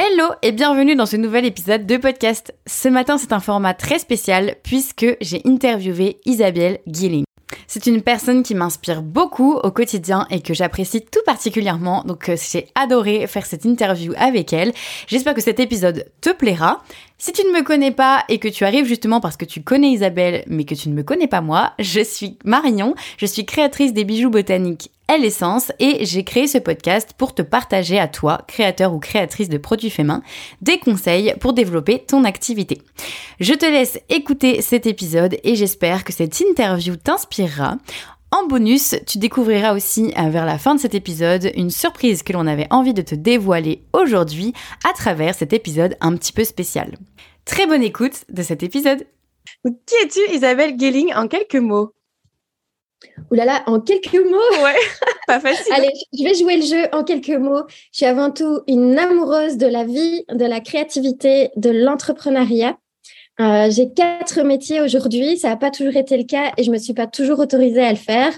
Hello et bienvenue dans ce nouvel épisode de podcast. Ce matin, c'est un format très spécial puisque j'ai interviewé Isabelle Guilling. C'est une personne qui m'inspire beaucoup au quotidien et que j'apprécie tout particulièrement, donc euh, j'ai adoré faire cette interview avec elle. J'espère que cet épisode te plaira. Si tu ne me connais pas et que tu arrives justement parce que tu connais Isabelle mais que tu ne me connais pas moi, je suis Marion, je suis créatrice des bijoux botaniques Elle et j'ai créé ce podcast pour te partager à toi, créateur ou créatrice de produits faits main, des conseils pour développer ton activité. Je te laisse écouter cet épisode et j'espère que cette interview t'inspirera. En bonus, tu découvriras aussi euh, vers la fin de cet épisode une surprise que l'on avait envie de te dévoiler aujourd'hui à travers cet épisode un petit peu spécial. Très bonne écoute de cet épisode. Qui es-tu Isabelle Gelling en quelques mots? Ouh là là, en quelques mots Ouais, pas facile. Allez, je vais jouer le jeu en quelques mots. Je suis avant tout une amoureuse de la vie, de la créativité, de l'entrepreneuriat. Euh, j'ai quatre métiers aujourd'hui. Ça n'a pas toujours été le cas et je me suis pas toujours autorisée à le faire.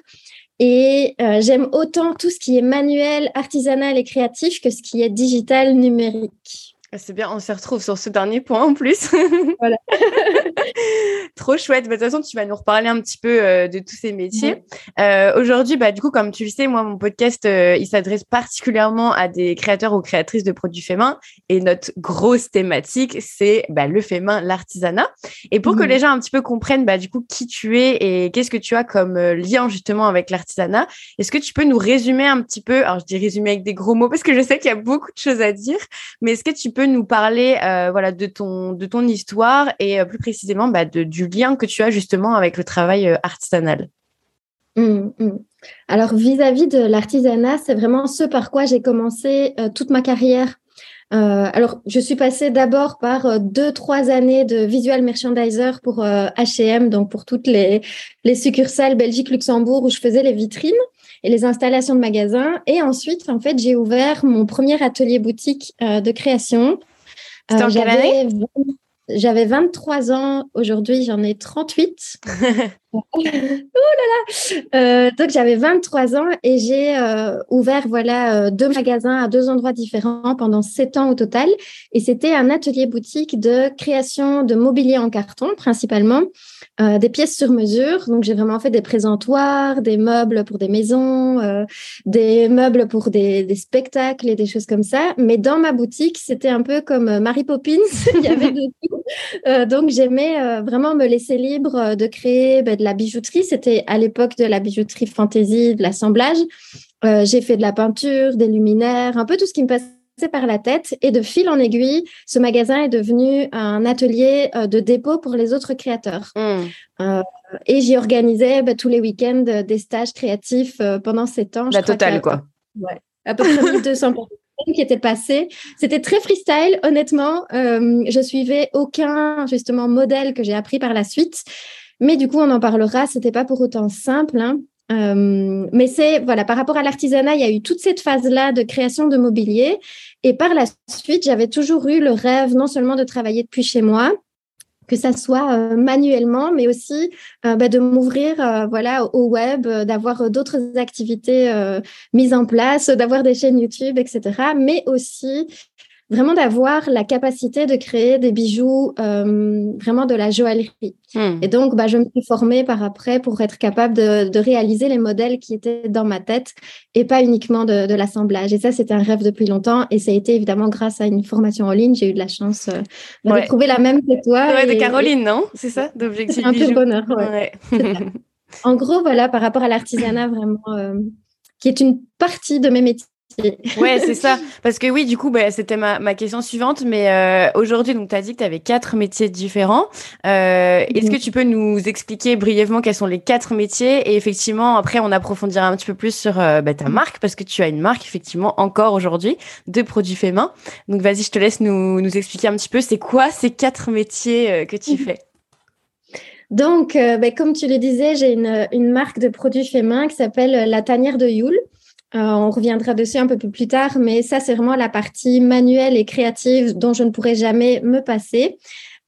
Et euh, j'aime autant tout ce qui est manuel, artisanal et créatif que ce qui est digital, numérique. Ah, c'est bien, on se retrouve sur ce dernier point en plus. Voilà. Trop chouette. Bah, de toute façon, tu vas nous reparler un petit peu euh, de tous ces métiers. Euh, aujourd'hui, bah, du coup, comme tu le sais, moi, mon podcast, euh, il s'adresse particulièrement à des créateurs ou créatrices de produits faits main. Et notre grosse thématique, c'est bah, le fait main, l'artisanat. Et pour que les gens un petit peu comprennent, bah, du coup, qui tu es et qu'est-ce que tu as comme lien justement avec l'artisanat, est-ce que tu peux nous résumer un petit peu, alors je dis résumer avec des gros mots parce que je sais qu'il y a beaucoup de choses à dire, mais est-ce que tu peux nous parler euh, voilà, de, ton, de ton histoire et euh, plus précisément bah, de, du lien que tu as justement avec le travail euh, artisanal mmh, mmh. Alors vis-à-vis de l'artisanat, c'est vraiment ce par quoi j'ai commencé toute ma carrière. alors, je suis passée d'abord par deux, trois années de visual merchandiser pour H&M, donc pour toutes les, les succursales Belgique-Luxembourg où je faisais les vitrines et les installations de magasins. Et ensuite, en fait, j'ai ouvert mon premier atelier boutique euh, de création. C'était en quelle année? j'avais 23 ans, aujourd'hui j'en ai 38. oh euh, Donc j'avais 23 ans et j'ai euh, ouvert voilà deux magasins à deux endroits différents pendant sept ans au total. Et c'était un atelier boutique de création de mobilier en carton principalement. Euh, des pièces sur mesure. Donc, j'ai vraiment fait des présentoirs, des meubles pour des maisons, euh, des meubles pour des, spectacles et des choses comme ça. Mais dans ma boutique, c'était un peu comme euh, Mary Poppins. Donc, j'aimais vraiment me laisser libre de créer ben, de la bijouterie. C'était à l'époque de la bijouterie fantasy, de l'assemblage. j'ai fait de la peinture, des luminaires, un peu tout ce qui me passe par la tête et de fil en aiguille, ce magasin est devenu un atelier euh, de dépôt pour les autres créateurs. Hmm. Euh, et j'y organisais bah, tous les week-ends euh, des stages créatifs pendant sept ans. La totale, quoi. Ouais, à peu près 1200 personnes qui étaient passées. C'était très freestyle, honnêtement. je suivais aucun, justement, modèle que j'ai appris par la suite. Mais du coup, on en parlera. C'était pas pour autant simple. Hein. Euh, mais c'est voilà par rapport à l'artisanat, il y a eu toute cette phase-là de création de mobilier, et par la suite, j'avais toujours eu le rêve non seulement de travailler depuis chez moi, que ça soit euh, manuellement, mais aussi euh, bah, de m'ouvrir voilà au web, d'avoir d'autres activités mises en place, d'avoir des chaînes YouTube, etc. Mais aussi vraiment d'avoir la capacité de créer des bijoux, euh, vraiment de la joaillerie. Hmm. Et donc, bah, je me suis formée par après pour être capable de, de, réaliser les modèles qui étaient dans ma tête et pas uniquement de, de l'assemblage. Et ça, c'était un rêve depuis longtemps. Et ça a été évidemment grâce à une formation en ligne. J'ai eu de la chance euh, de trouver la même que toi. Ouais, de Caroline, non? C'est ça, d'objectif un peu bonheur. Ouais. en gros, voilà, par rapport à l'artisanat, vraiment, euh, qui est une partie de mes métiers ouais, c'est ça. Parce que oui, du coup, bah, c'était ma, ma, question suivante. Mais euh, aujourd'hui, donc, tu as dit que tu avais quatre métiers différents. Euh, Est-ce que tu peux nous expliquer brièvement quels sont les quatre métiers? Et effectivement, après, on approfondira un petit peu plus sur euh, bah, ta mhm. marque, parce que tu as une marque, effectivement, encore aujourd'hui, de produits faits main. Donc, vas-y, je te laisse nous, nous expliquer un petit peu, c'est quoi ces quatre métiers que tu mhm. fais? Donc, bah, comme tu le disais, j'ai une, une, marque de produits faits main qui s'appelle La Tanière de Youl. Euh, on reviendra dessus un peu plus tard, mais ça, c'est vraiment la partie manuelle et créative dont je ne pourrais jamais me passer.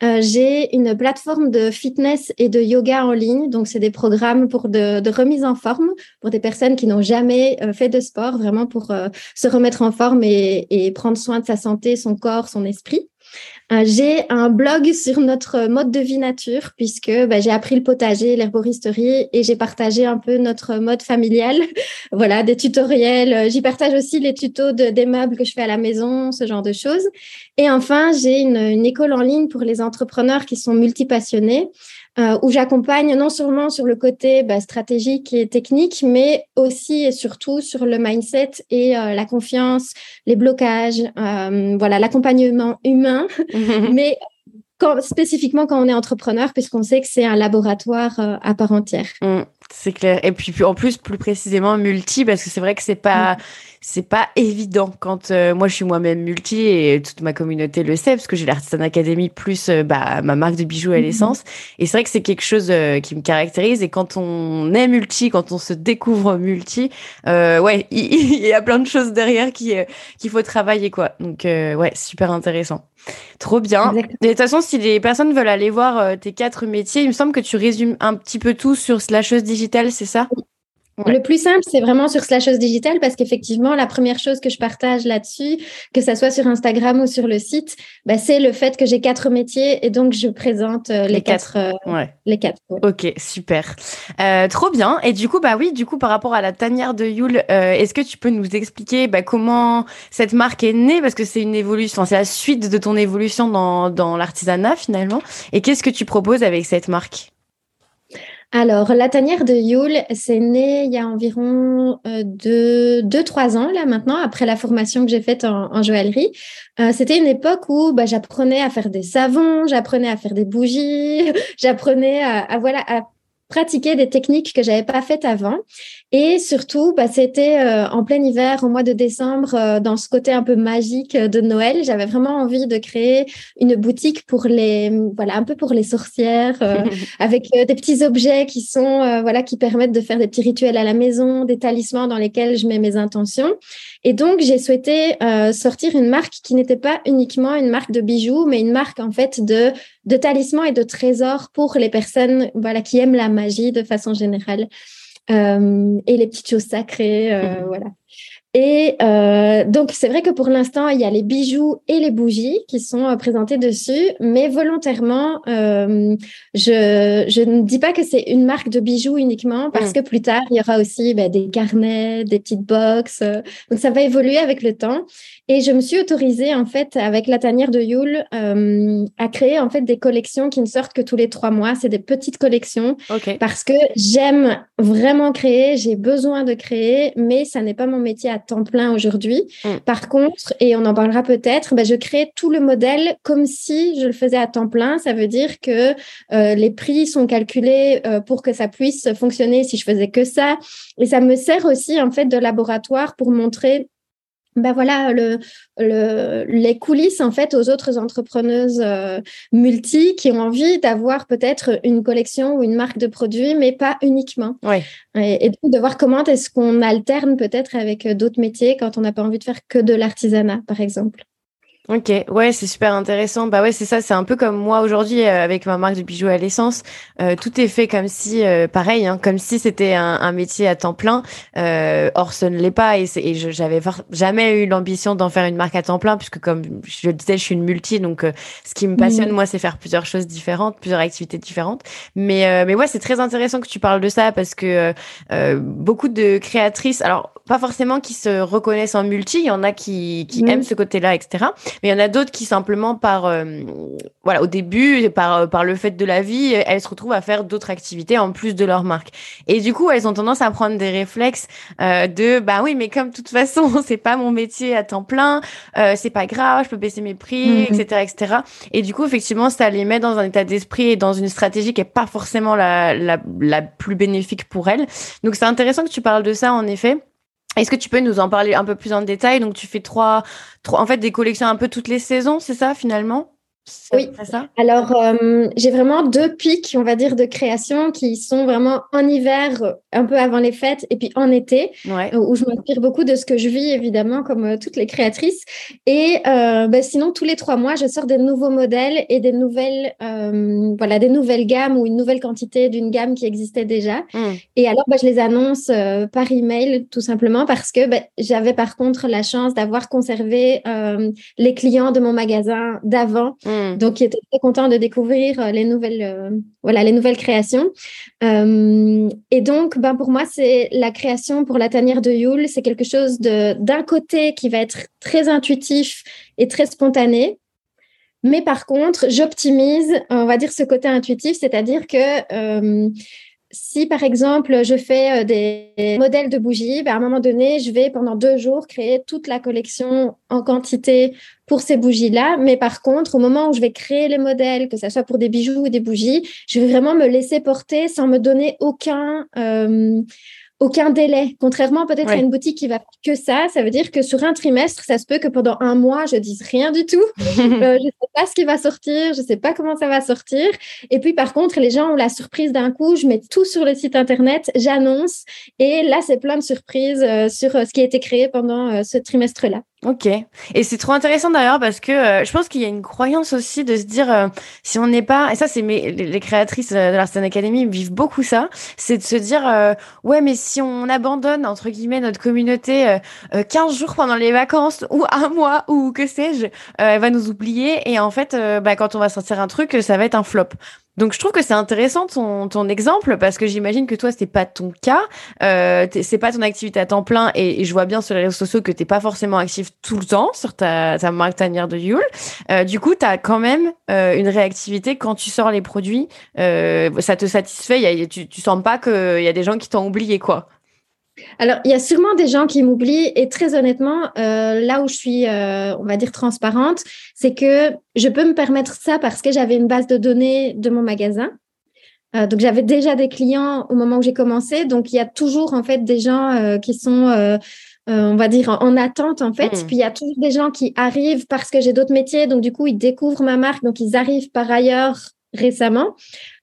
euh, j'ai une plateforme de fitness et de yoga en ligne. Donc, c'est des programmes pour de, remise en forme pour des personnes qui n'ont jamais euh, fait de sport, vraiment pour se remettre en forme et, prendre soin de sa santé, son corps, son esprit. Euh, j'ai un blog sur notre mode de vie nature, puisque bah, j'ai appris le potager, l'herboristerie, et j'ai partagé un peu notre mode familial. voilà, des tutoriels. J'y partage aussi les tutos de, des meubles que je fais à la maison, ce genre de choses. Et enfin, j'ai une, une école en ligne pour les entrepreneurs qui sont multipassionnés euh, où j'accompagne non seulement sur le côté bah, stratégique et technique, mais aussi et surtout sur le mindset et euh, la confiance, les blocages, euh, voilà, l'accompagnement humain, mais quand, spécifiquement quand on est entrepreneur, puisqu'on sait que c'est un laboratoire euh, à part entière. Mmh, c'est clair. Et puis, en plus, plus précisément multi, parce que c'est vrai que c'est pas. Mmh c'est pas évident quand euh, moi je suis moi-même multi et toute ma communauté le sait parce que j'ai l'Artisan Academy plus euh, bah, ma marque de bijoux à mhm. l'essence et c'est vrai que c'est quelque chose euh, qui me caractérise et quand on est multi quand on se découvre multi ouais il, y, a plein de choses derrière qui qu'il faut travailler quoi donc ouais super intéressant trop bien. De toute façon si les personnes veulent aller voir tes quatre métiers il me semble que tu résumes un petit peu tout sur la chose digitale c'est ça? Le plus simple, c'est vraiment sur Slasheuse Digital parce qu'effectivement, la première chose que je partage là-dessus, que ça soit sur Instagram ou sur le site, bah, c'est le fait que j'ai quatre métiers et donc je présente euh, les, quatre. Euh, les quatre. Ok, super. Euh, trop bien. Et du coup, bah oui, du coup, par rapport à la tanière de Yule, est-ce que tu peux nous expliquer bah, comment cette marque est née? Parce que c'est une évolution, c'est la suite de ton évolution dans, dans l'artisanat finalement. Et qu'est-ce que tu proposes avec cette marque? Alors, la tanière de Yule, c'est né il y a environ euh, deux, trois ans, là maintenant, après la formation que j'ai faite en, joaillerie. Euh, c'était une époque où bah, j'apprenais à faire des savons, j'apprenais à faire des bougies, j'apprenais à, à, voilà, à pratiquer des techniques que j'avais pas faites avant. Et surtout, bah, c'était euh, en plein hiver, au mois de décembre, euh, dans ce côté un peu magique de Noël. J'avais vraiment envie de créer une boutique pour les, voilà, un peu pour les sorcières, euh, avec des petits objets qui sont, voilà, qui permettent de faire des petits rituels à la maison, des talismans dans lesquels je mets mes intentions. Et donc, j'ai souhaité sortir une marque qui n'était pas uniquement une marque de bijoux, mais une marque en fait de, de talismans et de trésors pour les personnes, voilà, qui aiment la magie de façon générale. Euh, et les petites choses sacrées, euh, mmh. voilà. Et euh, donc, c'est vrai que pour l'instant, il y a les bijoux et les bougies qui sont euh, présentés dessus, mais volontairement, euh, je, je ne dis pas que c'est une marque de bijoux uniquement, parce mmh. que plus tard, il y aura aussi ben, des carnets, des petites boxes. Euh, donc, ça va évoluer avec le temps. Et je me suis autorisée, en fait, avec la tanière de Yule, euh, à créer, en fait, des collections qui ne sortent que tous les trois mois. C'est des petites collections, parce que j'aime vraiment créer, j'ai besoin de créer, mais ça n'est pas mon métier à temps plein aujourd'hui. Mm. Par contre, et on en parlera peut-être, bah, je crée tout le modèle comme si je le faisais à temps plein. Ça veut dire que euh, les prix sont calculés euh, pour que ça puisse fonctionner si je faisais que ça. Et ça me sert aussi en fait de laboratoire pour montrer ben voilà le, le, les coulisses en fait aux autres entrepreneuses euh, multi qui ont envie d'avoir peut-être une collection ou une marque de produits mais pas uniquement ouais. et, et, donc de voir comment est-ce qu'on alterne peut-être avec d'autres métiers quand on n'a pas envie de faire que de l'artisanat par exemple Ok, ouais, c'est super intéressant. Bah ouais, c'est ça, c'est un peu comme moi aujourd'hui euh, avec ma marque de bijoux à l'essence. Euh, tout est fait comme si, euh, pareil, hein, comme si c'était un, un, métier à temps plein. or, ce ne l'est pas et, et j'avais jamais eu l'ambition d'en faire une marque à temps plein puisque, comme je le disais, je suis une multi. Donc, ce qui me passionne, mmh. moi, c'est faire plusieurs choses différentes, plusieurs activités différentes. Mais, mais ouais, c'est très intéressant que tu parles de ça parce que beaucoup de créatrices, alors pas forcément qui se reconnaissent en multi, il y en a qui, qui mmh. aiment ce côté-là, etc. Mais il y en a d'autres qui simplement par euh, voilà au début par euh, par le fait de la vie, elles se retrouvent à faire d'autres activités en plus de leur marque. Et du coup, elles ont tendance à prendre des réflexes euh, de bah oui, mais comme de toute façon, c'est pas mon métier à temps plein, euh, c'est pas grave, je peux baisser mes prix, etc., mhm. etc. Et du coup, effectivement, ça les met dans un état d'esprit et dans une stratégie qui est pas forcément la la, la plus bénéfique pour elles. Donc c'est intéressant que tu parles de ça en effet. Est-ce que tu peux nous en parler un peu plus en détail? Donc, tu fais trois, trois, en fait, des collections un peu toutes les saisons, c'est ça finalement? Oui, ça? Alors euh, j'ai vraiment deux pics, on va dire, de création qui sont vraiment en hiver, un peu avant les fêtes, et puis en été, euh, où je m'inspire beaucoup de ce que je vis, évidemment, comme euh, toutes les créatrices. Et ben, sinon, tous les trois mois, je sors des nouveaux modèles et des nouvelles, voilà, des nouvelles gammes ou une nouvelle quantité d'une gamme qui existait déjà. Mmh. Et alors, ben, je les annonce par email, tout simplement, parce que ben, j'avais par contre la chance d'avoir conservé les clients de mon magasin d'avant. Mmh. Mm. Donc, il était très content de découvrir euh, les nouvelles, euh, voilà, les nouvelles créations. Euh, et donc, ben, pour moi, c'est la création pour la tanière de Yule. C'est quelque chose d'un côté qui va être très intuitif et très spontané. Mais par contre, j'optimise, on va dire, ce côté intuitif, c'est-à-dire que si par exemple je fais euh, des modèles de bougies, ben, à un moment donné, je vais pendant deux jours créer toute la collection en quantité pour ces bougies-là. Mais par contre, au moment où je vais créer les modèles, que ce soit pour des bijoux ou des bougies, je vais vraiment me laisser porter sans me donner aucun... Euh, aucun délai. Contrairement peut-être à une boutique qui va que ça, ça veut dire que sur un trimestre, ça se peut que pendant un mois, je dise rien du tout. euh, je ne sais pas ce qui va sortir, je ne sais pas comment ça va sortir. Et puis par contre, les gens ont la surprise d'un coup, je mets tout sur le site internet, j'annonce, et là, c'est plein de surprises euh, sur euh, ce qui a été créé pendant ce trimestre-là. Ok. Et c'est trop intéressant d'ailleurs parce que euh, je pense qu'il y a une croyance aussi de se dire euh, si on n'est pas et ça c'est les, créatrices euh, de la Stan Academy vivent beaucoup ça, c'est de se dire ouais mais si on abandonne entre guillemets notre communauté 15 jours pendant les vacances ou un mois ou que sais-je, elle va nous oublier et en fait bah, quand on va sortir un truc ça va être un flop. Donc je trouve que c'est intéressant ton, ton exemple parce que j'imagine que toi c'est pas ton cas, euh, c'est pas ton activité à temps plein et, je vois bien sur les réseaux sociaux que t'es pas forcément actif tout le temps sur ta, ta marque tanière de Yule. Euh, du coup, tu as quand même euh, une réactivité quand tu sors les produits, euh, ça te satisfait, y tu, tu sens pas qu'il y a des gens qui t'ont oublié quoi. Alors, il y a sûrement des gens qui m'oublient et très honnêtement, euh, là où je suis, euh, on va dire, transparente, c'est que je peux me permettre ça parce que j'avais une base de données de mon magasin. Euh, donc, j'avais déjà des clients au moment où j'ai commencé. Donc, il y a toujours, en fait, des gens qui sont... on va dire en attente en fait. Mmh. Puis il y a toujours des gens qui arrivent parce que j'ai d'autres métiers, donc du coup ils découvrent ma marque, donc ils arrivent par ailleurs récemment.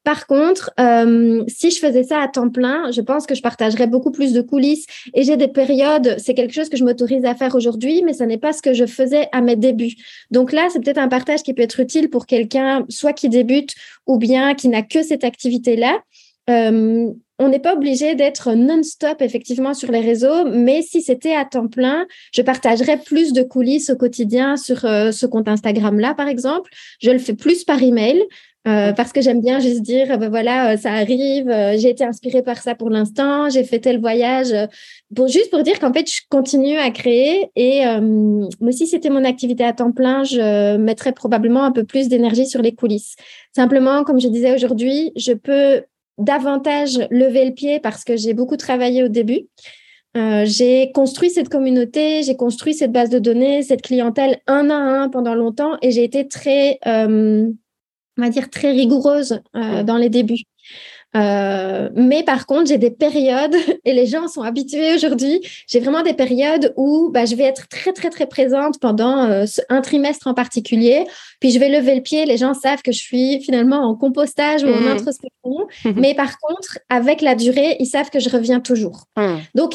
Par contre, euh, si je faisais ça à temps plein, je pense que je partagerais beaucoup plus de coulisses. Et j'ai des périodes, c'est quelque chose que je m'autorise à faire aujourd'hui, mais ce n'est pas ce que je faisais à mes débuts. Donc là, c'est peut-être un partage qui peut être utile pour quelqu'un, soit qui débute ou bien qui n'a que cette activité-là. Euh, on n'est pas obligé d'être non-stop effectivement sur les réseaux, mais si c'était à temps plein, je partagerais plus de coulisses au quotidien sur euh, ce compte Instagram-là, par exemple. Je le fais plus par email. Euh, parce que j'aime bien juste dire, ben voilà, euh, ça arrive, euh, j'ai été inspirée par ça pour l'instant, j'ai fait tel voyage, juste pour dire qu'en fait, je continue à créer et mais si c'était mon activité à temps plein, je mettrais probablement un peu plus d'énergie sur les coulisses. Simplement, comme je disais aujourd'hui, je peux davantage lever le pied parce que j'ai beaucoup travaillé au début. j'ai construit cette communauté, j'ai construit cette base de données, cette clientèle un à un pendant longtemps et j'ai été très on va dire, très rigoureuse euh, dans les débuts. Euh, mais par contre, j'ai des périodes, et les gens sont habitués aujourd'hui, j'ai vraiment des périodes où bah, je vais être très, très, très présente pendant euh, un trimestre en particulier. Puis je vais lever le pied, les gens savent que je suis finalement en compostage ou en mmh. introspection. mais par contre, avec la durée, ils savent que je reviens toujours. Mmh. Donc,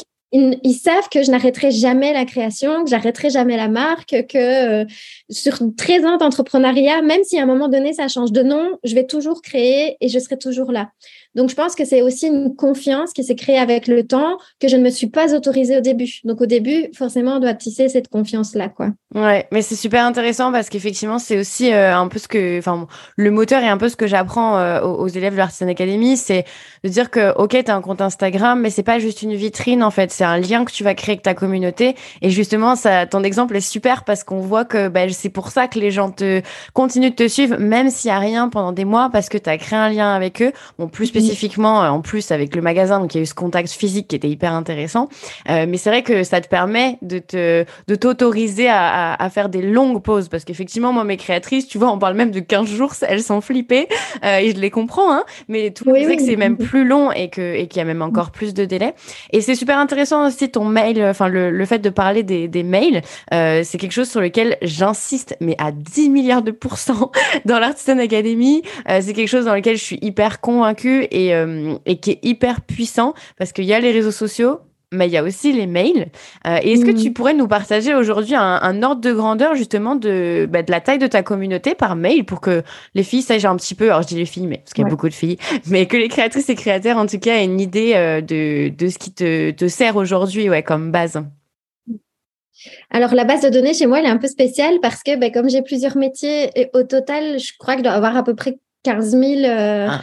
ils, savent que je n'arrêterai jamais la création, que j'arrêterai jamais la marque, que euh, sur 13 ans d'entrepreneuriat, même si à un moment donné ça change de nom, je vais toujours créer et je serai toujours là. Donc, je pense que c'est aussi une confiance qui s'est créée avec le temps que je ne me suis pas autorisée au début. Donc, au début, forcément, on doit tisser cette confiance-là, quoi. Ouais, mais c'est super intéressant parce qu'effectivement, c'est aussi euh, un peu ce que, enfin, le moteur est un peu ce que j'apprends euh, aux, élèves de l'Artisan Academy, c'est de dire que, ok, tu as un compte Instagram, mais c'est pas juste une vitrine, en fait, c'est un lien que tu vas créer avec ta communauté. Et justement, ça, ton exemple est super parce qu'on voit que bah, c'est pour ça que les gens te continuent de te suivre, même s'il y a rien pendant des mois, parce que tu as créé un lien avec eux. Bon, plus spécifiquement en plus avec le magasin, donc il y a eu ce contact physique qui était hyper intéressant. mais c'est vrai que ça te permet de te de t'autoriser à, à, faire des longues pauses parce qu'effectivement moi mes créatrices, tu vois, on parle même de 15 jours, elles sont flippées et je les comprends, hein. Mais tout le monde que c'est même plus long et que et qu'il y a même encore plus de délai. Et c'est super intéressant aussi ton mail, enfin le, le fait de parler des, des mails, c'est quelque chose sur lequel j'insiste, mais à 10 milliards de pourcents dans l'Artisan Academy. Euh, c'est quelque chose dans lequel je suis hyper convaincue et, euh, et qui est hyper puissant parce qu'il y a les réseaux sociaux, mais il y a aussi les mails. Euh, et est-ce que tu mmh. pourrais nous partager aujourd'hui un, ordre de grandeur justement de, bah, de la taille de ta communauté par mail pour que les filles sachent un petit peu, alors je dis les filles, mais parce qu'il y a beaucoup de filles, mais que les créatrices et créateurs en tout cas aient une idée de, de ce qui te, te sert aujourd'hui ouais, comme base alors, la base de données chez moi, elle est un peu spéciale parce que ben, comme j'ai plusieurs métiers, et au total, je crois que je dois avoir à peu près 15 000, euh, ah,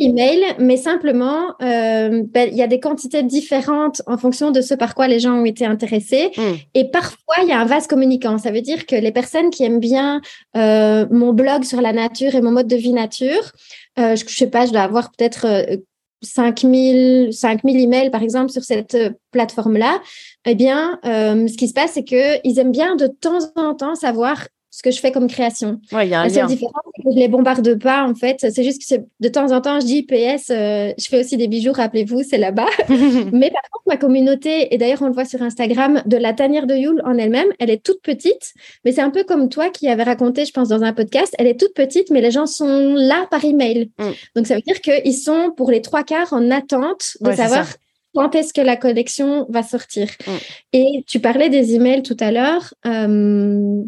emails, mais simplement, euh, ben, il y a des quantités différentes en fonction de ce par quoi les gens ont été intéressés. Hmm. Et parfois, il y a un vase communicant. Ça veut dire que les personnes qui aiment bien euh, mon blog sur la nature et mon mode de vie nature, je ne sais pas, je dois avoir peut-être 5000, 5000 emails, par exemple, sur cette euh, plateforme-là, eh bien, euh, ce qui se passe, c'est qu'ils aiment bien de temps en temps savoir ce que je fais comme création. Ouais, y a un La seule différence, c'est que je les bombarde pas, en fait. C'est juste que de temps en temps, je dis PS, euh, je fais aussi des bijoux, rappelez-vous, c'est là-bas. Mais par contre, ma communauté, et d'ailleurs, on le voit sur Instagram, de la tanière de Yule en elle-même, elle est toute petite. Mais c'est un peu comme toi qui avais raconté, je pense, dans un podcast, elle est toute petite, mais les gens sont là par email. Mm. Donc, ça veut dire qu'ils sont, pour les trois quarts, en attente de savoir quand est-ce que la collection va sortir. Mm. Et tu parlais des emails tout à l'heure. Euh,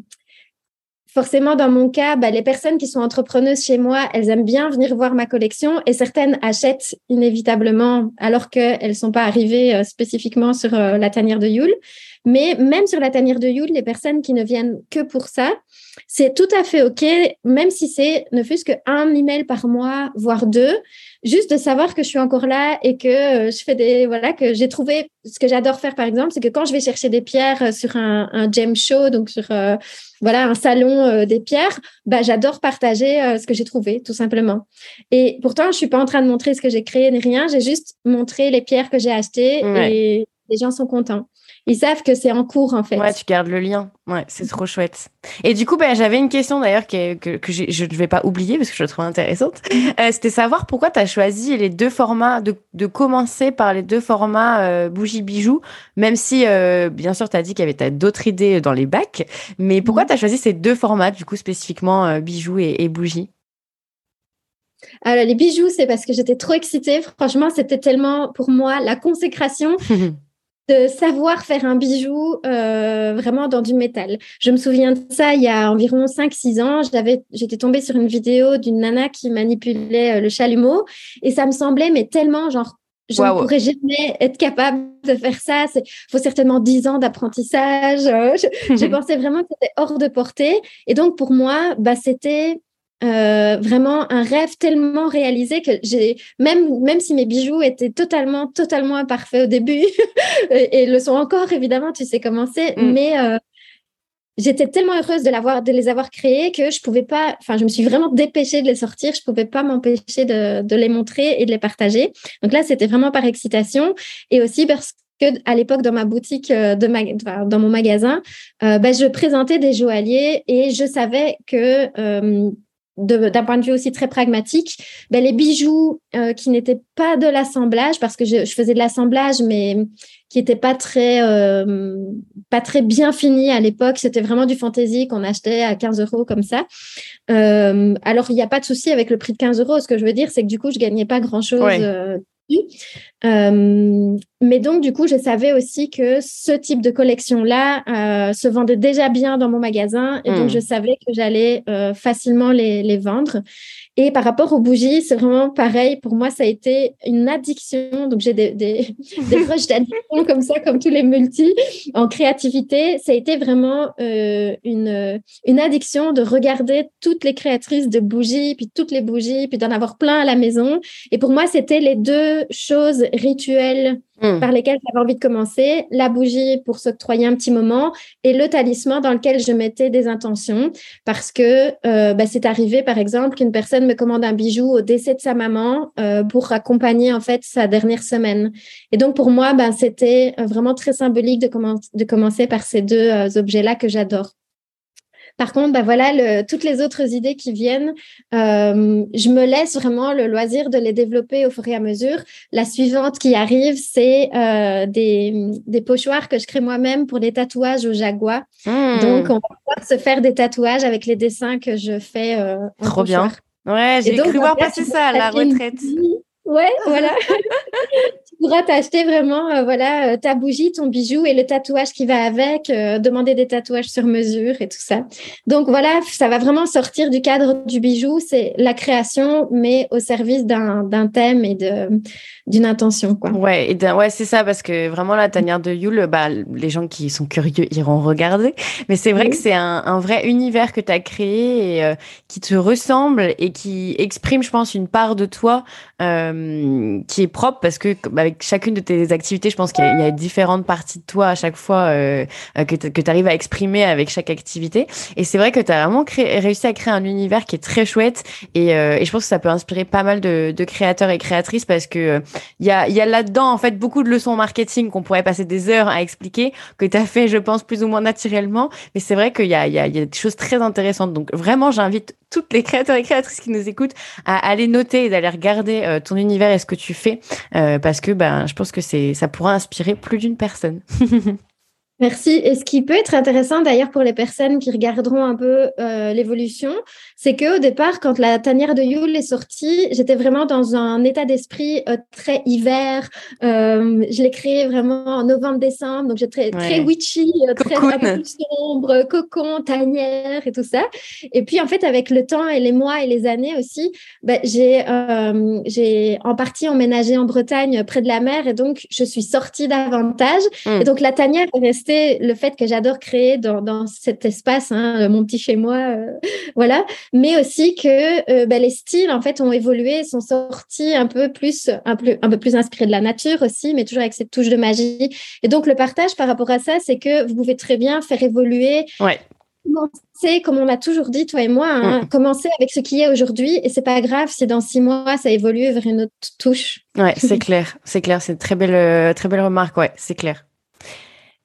forcément, dans mon cas, bah, les personnes qui sont entrepreneuses chez moi, elles aiment bien venir voir ma collection et certaines achètent inévitablement alors qu'elles ne sont pas arrivées euh, spécifiquement sur euh, la tanière de Yule. Mais même sur la tanière de Yule, les personnes qui ne viennent que pour ça, c'est tout à fait OK, même si c'est ne fût-ce qu'un email par mois, voire deux, juste de savoir que je suis encore là et que euh, je fais des. Voilà, que j'ai trouvé. Ce que j'adore faire, par exemple, c'est que quand je vais chercher des pierres sur un, un gem show, donc sur voilà un salon euh, des pierres, bah, j'adore partager euh, ce que j'ai trouvé, tout simplement. Et pourtant, je suis pas en train de montrer ce que j'ai créé ni rien, j'ai juste montré les pierres que j'ai achetées et les gens sont contents ils savent que c'est en cours en fait. Ouais, tu gardes le lien. Ouais, c'est trop chouette. Et du coup, ben, j'avais une question d'ailleurs que, que, que je ne vais pas oublier parce que je la trouve intéressante. Euh, C'était savoir pourquoi tu as choisi les deux formats, de, de commencer par les deux formats euh, bougie bijoux, même si euh, bien sûr tu as dit qu'il y avait d'autres idées dans les bacs. Mais pourquoi mhm. tu as choisi ces deux formats, du coup spécifiquement euh, bijoux et, et bougies? Alors, les bijoux, c'est parce que j'étais trop excitée. Franchement, c'était tellement pour moi la consécration. de savoir faire un bijou euh, vraiment dans du métal. Je me souviens de ça il y a environ 5-6 ans. J'avais, j'étais tombée sur une vidéo d'une nana qui manipulait euh, le chalumeau et ça me semblait mais tellement genre je ne pourrais jamais être capable de faire ça. Il faut certainement 10 ans d'apprentissage. Je, je pensais vraiment que c'était hors de portée. Et donc, pour moi, bah, c'était euh, vraiment un rêve tellement réalisé que j'ai même même si mes bijoux étaient totalement totalement imparfaits au début et, le sont encore évidemment tu sais comment c'est mm. mais euh, j'étais tellement heureuse de l'avoir de les avoir créés que je pouvais pas enfin je me suis vraiment dépêchée de les sortir je pouvais pas m'empêcher de, de les montrer et de les partager donc là c'était vraiment par excitation et aussi parce que à l'époque dans ma boutique euh, de ma, dans mon magasin ben, je présentais des joailliers et je savais que d'un point de vue aussi très pragmatique, ben, les bijoux euh, qui n'étaient pas de l'assemblage, parce que je, faisais de l'assemblage, mais qui pas très euh, pas très bien fini à l'époque. C'était vraiment du fantaisie qu'on achetait à 15 euros comme ça. Euh, alors il n'y a pas de souci avec le prix de 15 euros. Ce que je veux dire, c'est que du coup, je gagnais pas grand chose. Euh, mais donc, du coup, je savais aussi que ce type de collection-là euh, se vendait déjà bien dans mon magasin et donc hmm. je savais que j'allais euh, facilement les, les, vendre. Et par rapport aux bougies, c'est vraiment pareil. Pour moi, ça a été une addiction. Donc, j'ai des, des, des d'addiction comme ça, comme tous les multis en créativité. Ça a été vraiment une, une addiction de regarder toutes les créatrices de bougies, puis toutes les bougies, puis d'en avoir plein à la maison. Et pour moi, c'était les deux choses rituels hmm. par lesquels j'avais envie de commencer, la bougie pour s'octroyer un petit moment et le talisman dans lequel je mettais des intentions parce que euh, bah, c'est arrivé par exemple qu'une personne me commande un bijou au décès de sa maman euh, pour accompagner en fait sa dernière semaine. Et donc pour moi, bah, c'était vraiment très symbolique de, de commencer par ces deux objets-là que j'adore. Par contre, bah voilà, toutes les autres idées qui viennent, euh, je me laisse vraiment le loisir de les développer au fur et à mesure. La suivante qui arrive, c'est euh, des, pochoirs que je crée moi-même pour des tatouages au jaguar. Hmm. Donc, on va pouvoir se faire des tatouages avec les dessins que je fais. Euh, Trop bien. Ouais, j'ai cru voir passer ça à la retraite. Ouais, voilà. pourras t'acheter vraiment euh, voilà, euh, ta bougie, ton bijou et le tatouage qui va avec, euh, demander des tatouages sur mesure et tout ça. Donc voilà, ça va vraiment sortir du cadre du bijou. C'est la création, mais au service d'un thème et d'une intention. Quoi. Ouais, et ouais c'est ça, parce que vraiment la tanière de Yule, bah, les gens qui sont curieux iront regarder. Mais c'est vrai que c'est un, un, vrai univers que tu as créé et qui te ressemble et qui exprime, je pense, une part de toi. Qui est propre parce que chacune de tes activités, je pense qu'il y, a différentes parties de toi à chaque fois euh, euh que tu arrives à exprimer avec chaque activité. Et c'est vrai que tu as vraiment créé, réussi à créer un univers qui est très chouette et, euh, je pense que ça peut inspirer pas mal de, créateurs et créatrices parce que il y a, là-dedans en fait beaucoup de leçons marketing qu'on pourrait passer des heures à expliquer que tu as fait, je pense, plus ou moins naturellement. Mais c'est vrai qu'il y a, des choses très intéressantes. Donc vraiment, j'invite toutes les créateurs et créatrices qui nous écoutent à aller noter et d'aller regarder ton univers et ce que tu fais parce que ben je pense que c'est ça pourra inspirer plus d'une personne. Merci. Et ce qui peut être intéressant d'ailleurs pour les personnes qui regarderont un peu euh, l'évolution, c'est qu'au départ, quand la tanière de Yule est sortie, j'étais vraiment dans un état d'esprit euh, très hiver. Euh, je l'ai créé vraiment en novembre-décembre, donc j'étais très, witchy, très sombre, cocon, tanière et tout ça. Et puis en fait, avec le temps et les mois et les années aussi, ben, j'ai j'ai en partie emménagé en Bretagne près de la mer et donc je suis sortie davantage. Hmm. Et donc la tanière est restée le fait que j'adore créer dans, cet espace, hein, mon petit chez moi, euh, voilà, mais aussi que euh, bah, les styles en fait ont évolué, sont sortis un peu plus, un peu, un peu plus inspirés de la nature aussi, mais toujours avec cette touche de magie. Et donc le partage par rapport à ça, c'est que vous pouvez très bien faire évoluer. Ouais commencer, comme on m'a toujours dit, toi et moi, hein, mm. commencer avec ce qui est aujourd'hui et c'est pas grave si dans six mois ça évolue vers une autre touche. Ouais, c'est clair, c'est clair, c'est une très belle, euh, très belle remarque, ouais, c'est clair.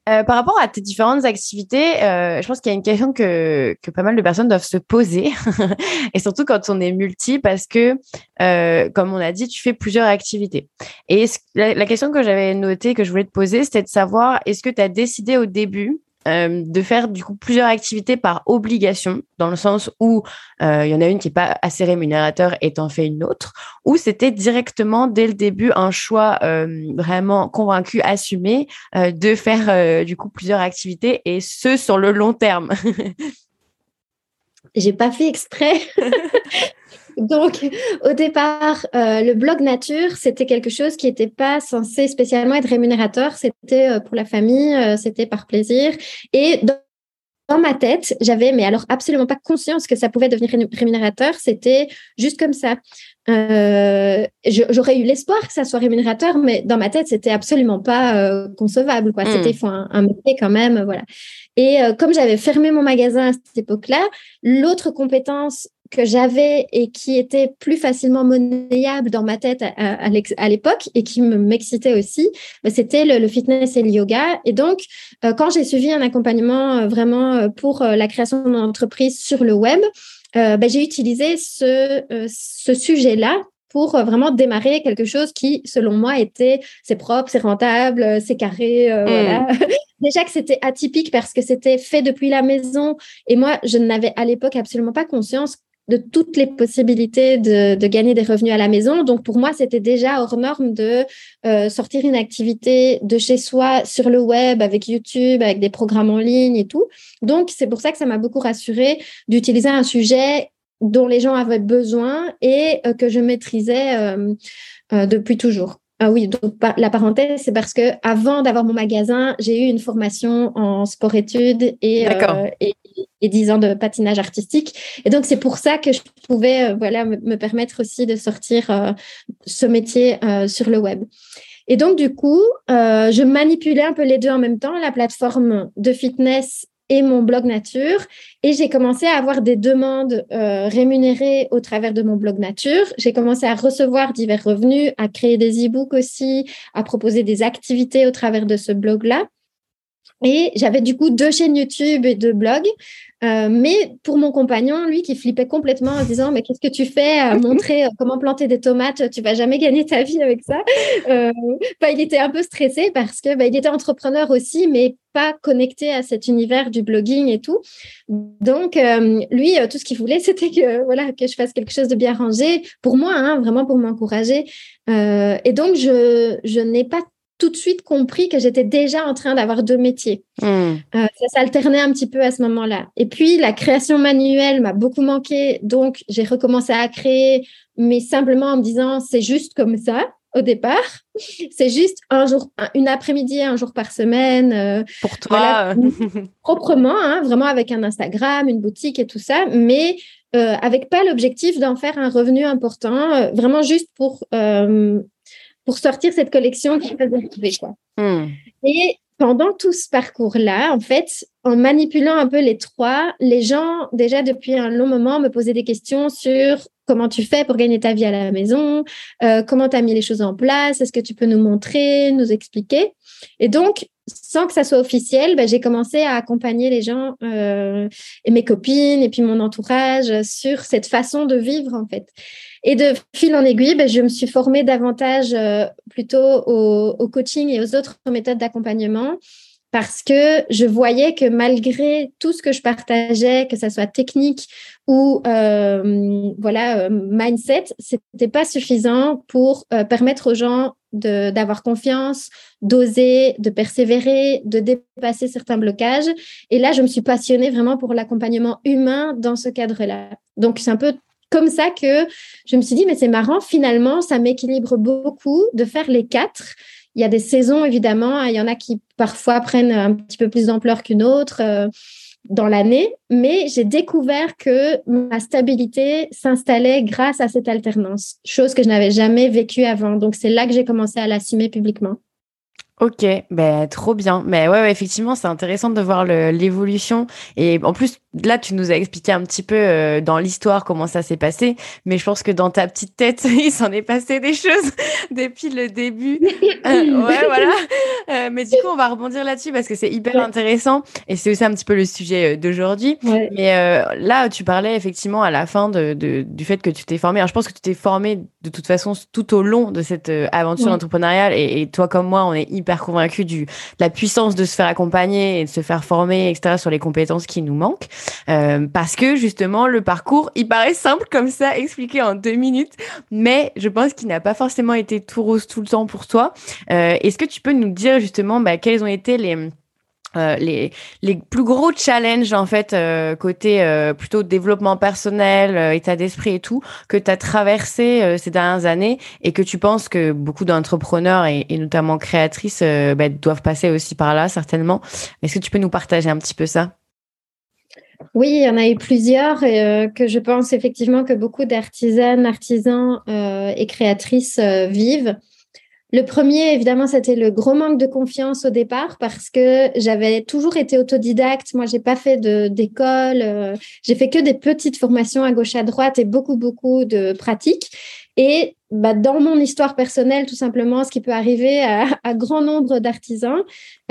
Euh, par rapport à tes différentes activités, euh, je pense qu'il y a une question que, que pas mal de personnes doivent se poser, et surtout quand on est multi, parce que, euh, comme on a dit, tu fais plusieurs activités. Et la, la question que j'avais notée, que je voulais te poser, c'était de savoir, est-ce que tu as décidé au début euh, de faire du coup plusieurs activités par obligation, dans le sens où euh, il y en a une qui est pas assez rémunérateur et t'en fais une autre, ou c'était directement dès le début un choix euh, vraiment convaincu, assumé de faire du coup plusieurs activités et ce sur le long terme. J'ai pas fait exprès. Donc, au départ, euh, le blog nature, c'était quelque chose qui n'était pas censé spécialement être rémunérateur. C'était euh, pour la famille, euh, c'était par plaisir. Et dans, ma tête, j'avais, mais alors absolument pas conscience que ça pouvait devenir rémunérateur. C'était juste comme ça. J'aurais eu l'espoir que ça soit rémunérateur, mais dans ma tête, c'était absolument pas concevable. Quoi. C'était hmm. un, un métier quand même, voilà. Et comme j'avais fermé mon magasin à cette époque-là, l'autre compétence que j'avais et qui était plus facilement monnayable dans ma tête à, l'époque et qui m'excitait aussi, bah, c'était le, fitness et le yoga. Et donc, euh, quand j'ai suivi un accompagnement euh, vraiment euh, pour la création d'une entreprise sur le web, bah, j'ai utilisé ce, ce sujet-là pour vraiment démarrer quelque chose qui, selon moi, était c'est propre, c'est rentable, c'est carré. Mmh. Déjà que c'était atypique parce que c'était fait depuis la maison et moi, je n'avais à l'époque absolument pas conscience de toutes les possibilités de, gagner des revenus à la maison. Donc pour moi, c'était déjà hors norme de euh, sortir une activité de chez soi sur le web avec YouTube, avec des programmes en ligne et tout. Donc c'est pour ça que ça m'a beaucoup rassurée d'utiliser un sujet dont les gens avaient besoin et euh, que je maîtrisais euh, depuis toujours. Ah oui, donc la parenthèse, c'est parce que avant d'avoir mon magasin, j'ai eu une formation en sport-études et, euh, et, et, 10 ans de patinage artistique. Et donc, c'est pour ça que je pouvais euh, voilà, me, permettre aussi de sortir euh, ce métier sur le web. Et donc, du coup, euh, je manipulais un peu les deux en même temps, la plateforme de fitness et mon blog nature. Et j'ai commencé à avoir des demandes euh, rémunérées au travers de mon blog nature. J'ai commencé à recevoir divers revenus, à créer des e-books aussi, à proposer des activités au travers de ce blog-là. Et j'avais du coup deux chaînes YouTube et deux blogs. Euh, mais pour mon compagnon, lui qui flippait complètement en disant Mais qu'est-ce que tu fais à montrer euh, comment planter des tomates? Tu vas jamais gagner ta vie avec ça. Euh, bah, il était un peu stressé parce que bah, il était entrepreneur aussi, mais pas connecté à cet univers du blogging et tout. Donc, lui, tout ce qu'il voulait, c'était que, voilà, que je fasse quelque chose de bien rangé pour moi, hein, vraiment pour m'encourager. et donc, je, je n'ai pas tout de suite compris que j'étais déjà en train d'avoir deux métiers. Hmm. Euh, ça s'alternait un petit peu à ce moment-là. Et puis, la création manuelle m'a beaucoup manqué. Donc, j'ai recommencé à créer, mais simplement en me disant, c'est juste comme ça au départ. C'est juste un jour, une après-midi, un jour par semaine. Euh, Pour toi. proprement, hein, vraiment avec un Instagram, une boutique et tout ça, mais euh, avec pas l'objectif d'en faire un revenu important, vraiment juste pour pour sortir cette collection qui faisait rêver. Quoi. Hmm. Et pendant tout ce parcours-là, en fait, en manipulant un peu les trois, les gens, déjà depuis un long moment, me posaient des questions sur comment tu fais pour gagner ta vie à la maison, euh, comment tu as mis les choses en place, est-ce que tu peux nous montrer, nous expliquer. Et donc, sans que ça soit officiel, ben, j'ai commencé à accompagner les gens euh, et mes copines et puis mon entourage sur cette façon de vivre, en fait. Et de fil en aiguille, ben, je me suis formée davantage euh, plutôt au, coaching et aux autres méthodes d'accompagnement parce que je voyais que malgré tout ce que je partageais, que ça soit technique ou euh, voilà euh, mindset, c'était pas suffisant pour permettre aux gens d'avoir confiance, d'oser, de persévérer, de dépasser certains blocages. Et là, je me suis passionnée vraiment pour l'accompagnement humain dans ce cadre-là. Donc, c'est un peu comme ça que je me suis dit, mais c'est marrant, finalement, ça m'équilibre beaucoup de faire les quatre. Il y a des saisons, évidemment, il y en a qui parfois prennent un petit peu plus d'ampleur qu'une autre euh, dans l'année, mais j'ai découvert que ma stabilité s'installait grâce à cette alternance, chose que je n'avais jamais vécue avant. Donc, c'est là que j'ai commencé à l'assumer publiquement. Ok, ben trop bien. Mais ouais, effectivement, c'est intéressant de voir l'évolution. Et en plus, là, tu nous as expliqué un petit peu euh, dans l'histoire comment ça s'est passé. Mais je pense que dans ta petite tête, il s'en est passé des choses depuis le début. Euh, ouais, voilà. Euh, mais du coup, on va rebondir là-dessus parce que c'est hyper intéressant. Et c'est aussi un petit peu le sujet d'aujourd'hui. Mais là, tu parlais effectivement à la fin de, du fait que tu t'es formé. Alors, je pense que tu t'es formé de toute façon tout au long de cette aventure entrepreneuriale. Et, et, toi comme moi, on est hyper hyper convaincu du, de la puissance de se faire accompagner et de se faire former, etc., sur les compétences qui nous manquent. Euh, parce que justement, le parcours, il paraît simple comme ça, expliqué en deux minutes, mais je pense qu'il n'a pas forcément été tout rose tout le temps pour toi. Euh, Est-ce que tu peux nous dire justement bah, quels ont été les euh, les, les plus gros challenges en fait côté plutôt développement personnel, état d'esprit et tout que tu as traversé ces dernières années et que tu penses que beaucoup d'entrepreneurs et, et, notamment créatrices bah, doivent passer aussi par là certainement. Est-ce que tu peux nous partager un petit peu ça? Oui, il y en a eu plusieurs et, que je pense effectivement que beaucoup d'artisanes, artisans et créatrices vivent. Le premier, évidemment, c'était le gros manque de confiance au départ parce que j'avais toujours été autodidacte. Moi, j'ai pas fait d'école. Euh, j'ai fait que des petites formations à gauche à droite et beaucoup, beaucoup de pratiques. Et bah, dans mon histoire personnelle, tout simplement, ce qui peut arriver à, grand nombre d'artisans,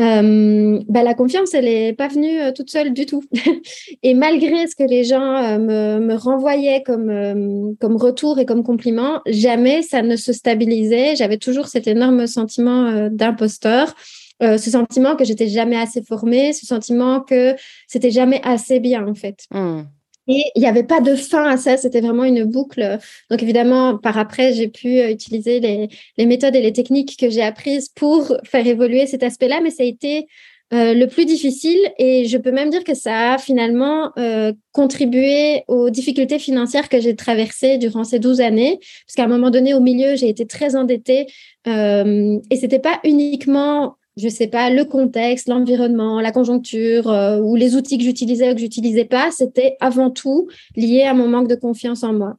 euh, bah, la confiance, elle n'est pas venue euh, toute seule du tout. et malgré ce que les gens euh, me, renvoyaient comme, comme retour et comme compliment, jamais ça ne se stabilisait. J'avais toujours cet énorme sentiment d'imposteur. ce sentiment que j'étais jamais assez formée, ce sentiment que c'était jamais assez bien en fait. Mmh. Et il n'y avait pas de fin à ça, c'était vraiment une boucle. Donc évidemment, par après, j'ai pu utiliser les, les, méthodes et les techniques que j'ai apprises pour faire évoluer cet aspect-là, mais ça a été euh, le plus difficile et je peux même dire que ça a finalement euh, contribué aux difficultés financières que j'ai traversées durant ces 12 années, parce qu'à un moment donné, au milieu, j'ai été très endettée euh, et c'était pas uniquement je sais pas, le contexte, l'environnement, la conjoncture euh, ou les outils que j'utilisais ou que j'utilisais pas, c'était avant tout lié à mon manque de confiance en moi.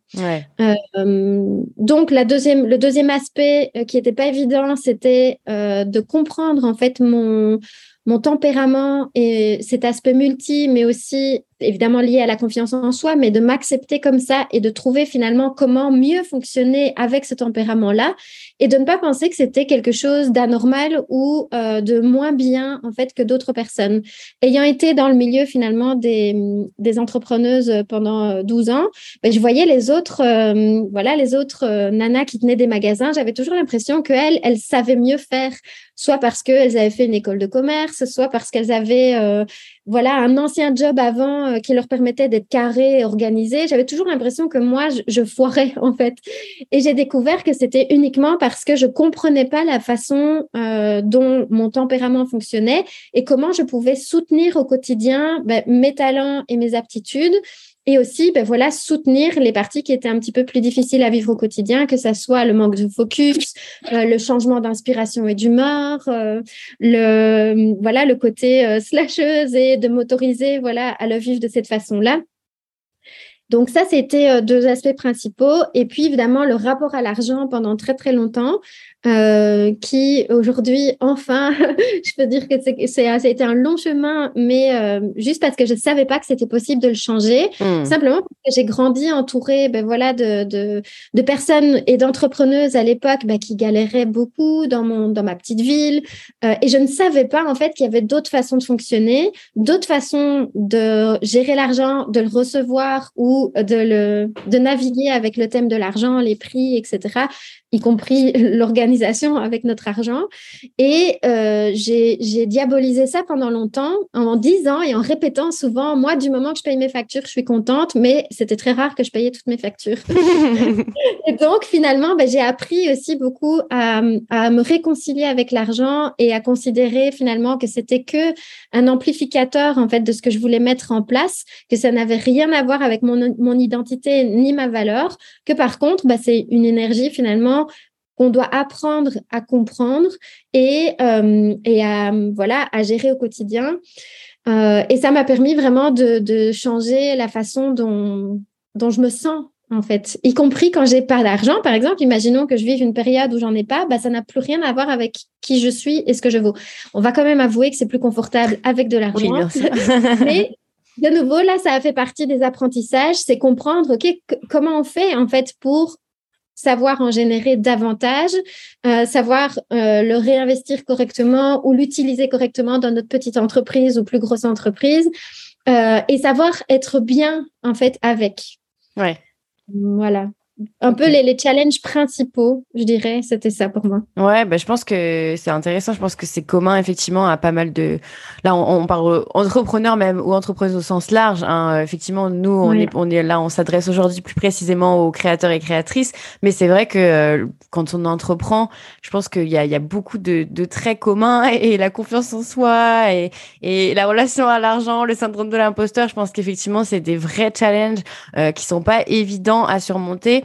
Euh, donc la deuxième, le deuxième aspect qui n'était pas évident, c'était de comprendre en fait mon mon tempérament et cet aspect multi, mais aussi évidemment lié à la confiance en soi, mais de m'accepter comme ça et de trouver finalement comment mieux fonctionner avec ce tempérament-là et de ne pas penser que c'était quelque chose d'anormal ou euh, de moins bien en fait que d'autres personnes. Ayant été dans le milieu finalement des, des entrepreneuses pendant 12 ans, ben, je voyais les autres, euh, voilà, les autres euh, nanas qui tenaient des magasins, j'avais toujours l'impression qu'elles, elles savaient mieux faire, soit parce qu'elles avaient fait une école de commerce, soit parce qu'elles avaient voilà un ancien job avant euh, qui leur permettait d'être carré et organisé. J'avais toujours l'impression que moi, je, foirais en fait. Et j'ai découvert que c'était uniquement parce que je comprenais pas la façon euh, dont mon tempérament fonctionnait et comment je pouvais soutenir au quotidien ben, mes talents et mes aptitudes et aussi, ben voilà, soutenir les parties qui étaient un petit peu plus difficiles à vivre au quotidien, que ça soit le manque de focus, euh, le changement d'inspiration et d'humeur, euh, le voilà le côté euh, slasheuse et de m'autoriser voilà à le vivre de cette façon-là. Donc ça, c'était deux aspects principaux. Et puis évidemment, le rapport à l'argent pendant très très longtemps. Euh, qui aujourd'hui, enfin, je peux dire que c'est, ça a été un long chemin, mais euh, juste parce que je ne savais pas que c'était possible de le changer, hmm. simplement parce que j'ai grandi entourée ben, voilà, de, de, de, personnes et d'entrepreneuses à l'époque ben, qui galéraient beaucoup dans, mon, dans ma petite ville, euh, et je ne savais pas en fait qu'il y avait d'autres façons de fonctionner, d'autres façons de gérer l'argent, de le recevoir ou de, le, de naviguer avec le thème de l'argent, les prix, etc y compris l'organisation avec notre argent. Et euh, j'ai diabolisé ça pendant longtemps, en disant et en répétant souvent, moi, du moment que je paye mes factures, je suis contente, mais c'était très rare que je payais toutes mes factures. et donc, finalement, ben, j'ai appris aussi beaucoup à, à, me réconcilier avec l'argent et à considérer finalement que c'était que un amplificateur, en fait, de ce que je voulais mettre en place, que ça n'avait rien à voir avec mon, mon identité ni ma valeur, que par contre, ben, c'est une énergie finalement qu'on doit apprendre à comprendre et, euh, et à, voilà, à gérer au quotidien. Euh, et ça m'a permis vraiment de, changer la façon dont, dont je me sens en fait, y compris quand j'ai pas d'argent, par exemple, imaginons que je vive une période où j'en ai pas, bah, ça n'a plus rien à voir avec qui je suis et ce que je vaux. On va quand même avouer que c'est plus confortable avec de l'argent. mais de nouveau, là, ça a fait partie des apprentissages, c'est comprendre, OK, comment on fait, en fait, pour savoir en générer davantage, euh, savoir euh, le réinvestir correctement ou l'utiliser correctement dans notre petite entreprise ou plus grosse entreprise, euh, et savoir être bien en fait avec. Ouais. Voilà un peu les, les, challenges principaux, je dirais, c'était ça pour moi. Ouais, bah, je pense que c'est intéressant. Je pense que c'est commun effectivement à pas mal de. Là, on, parle entrepreneurs même ou entrepreneurs au sens large. Hein. Effectivement, nous, on est on est là, on s'adresse aujourd'hui plus précisément aux créateurs et créatrices. Mais c'est vrai que euh, quand on entreprend, je pense qu'il y a, il y a beaucoup de, de traits communs et, la confiance en soi et, et la relation à l'argent, le syndrome de l'imposteur. Je pense qu'effectivement, c'est des vrais challenges euh, qui sont pas évidents à surmonter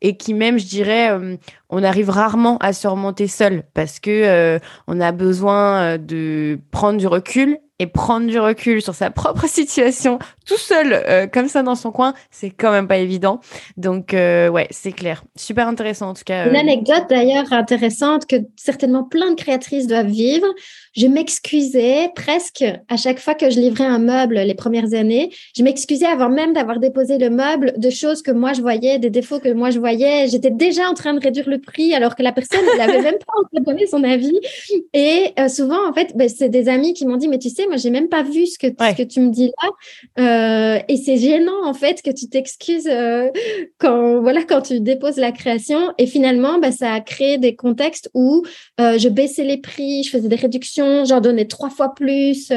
et qui même, je dirais, euh, on arrive rarement à surmonter seul parce que euh, on a besoin euh, de prendre du recul et prendre du recul sur sa propre situation tout seul comme ça dans son coin, c'est quand même pas évident. Donc ouais, c'est clair. Super intéressant en tout cas. Une anecdote d'ailleurs intéressante que certainement plein de créatrices doivent vivre. Je m'excusais presque à chaque fois que je livrais un meuble les premières années. Je m'excusais avant même d'avoir déposé le meuble de choses que moi je voyais, des défauts que moi je voyais. J'étais déjà en train de réduire le prix alors que la personne n'avait même pas encore donné son avis. Et souvent en fait, ben, c'est des amis qui m'ont dit mais tu sais moi j'ai même pas vu ce que, ce que tu me dis là. Euh, et c'est gênant en fait que tu t'excuses euh, quand voilà quand tu déposes la création. Et finalement, bah, ça a créé des contextes où euh, je baissais les prix, je faisais des réductions, j'en donnais trois fois plus,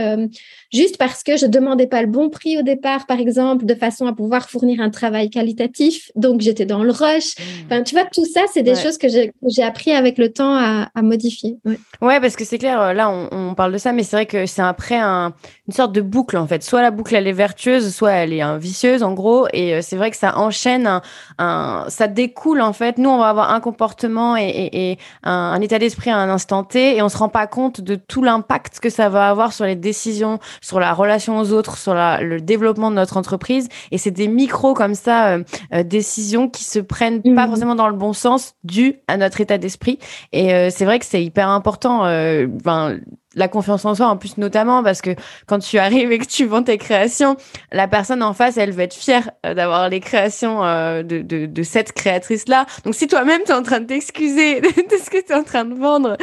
juste parce que je demandais pas le bon prix au départ, par exemple, de façon à pouvoir fournir un travail qualitatif. Donc j'étais dans le rush tâches. Mmh. Enfin, tu vois, tout ça, c'est des choses que j'ai appris avec le temps à, modifier. Ouais. parce que c'est clair, là, on, parle de ça, mais c'est vrai que c'est après un, une sorte de boucle, en fait. Soit la boucle, elle est vertueuse, soit elle est vicieuse, en gros. Et c'est vrai que ça enchaîne, un, ça découle, en fait. Nous, on va avoir un comportement et, un, état d'esprit à un instant T, et on se rend pas compte de tout l'impact que ça va avoir sur les décisions, sur la relation aux autres, sur le développement de notre entreprise. Et c'est des micros comme ça, euh, euh, décisions qui se prennent pas mmh. forcément dans le bon sens dû à notre état d'esprit. Et euh, c'est vrai que c'est hyper important. Ben, la confiance en soi, en plus notamment parce que quand tu arrives et que tu vends tes créations, la personne en face, elle va être fière d'avoir les créations de, de, de, cette créatrice-là. Donc si toi-même, tu es en train de t'excuser de ce que tu es en train de vendre,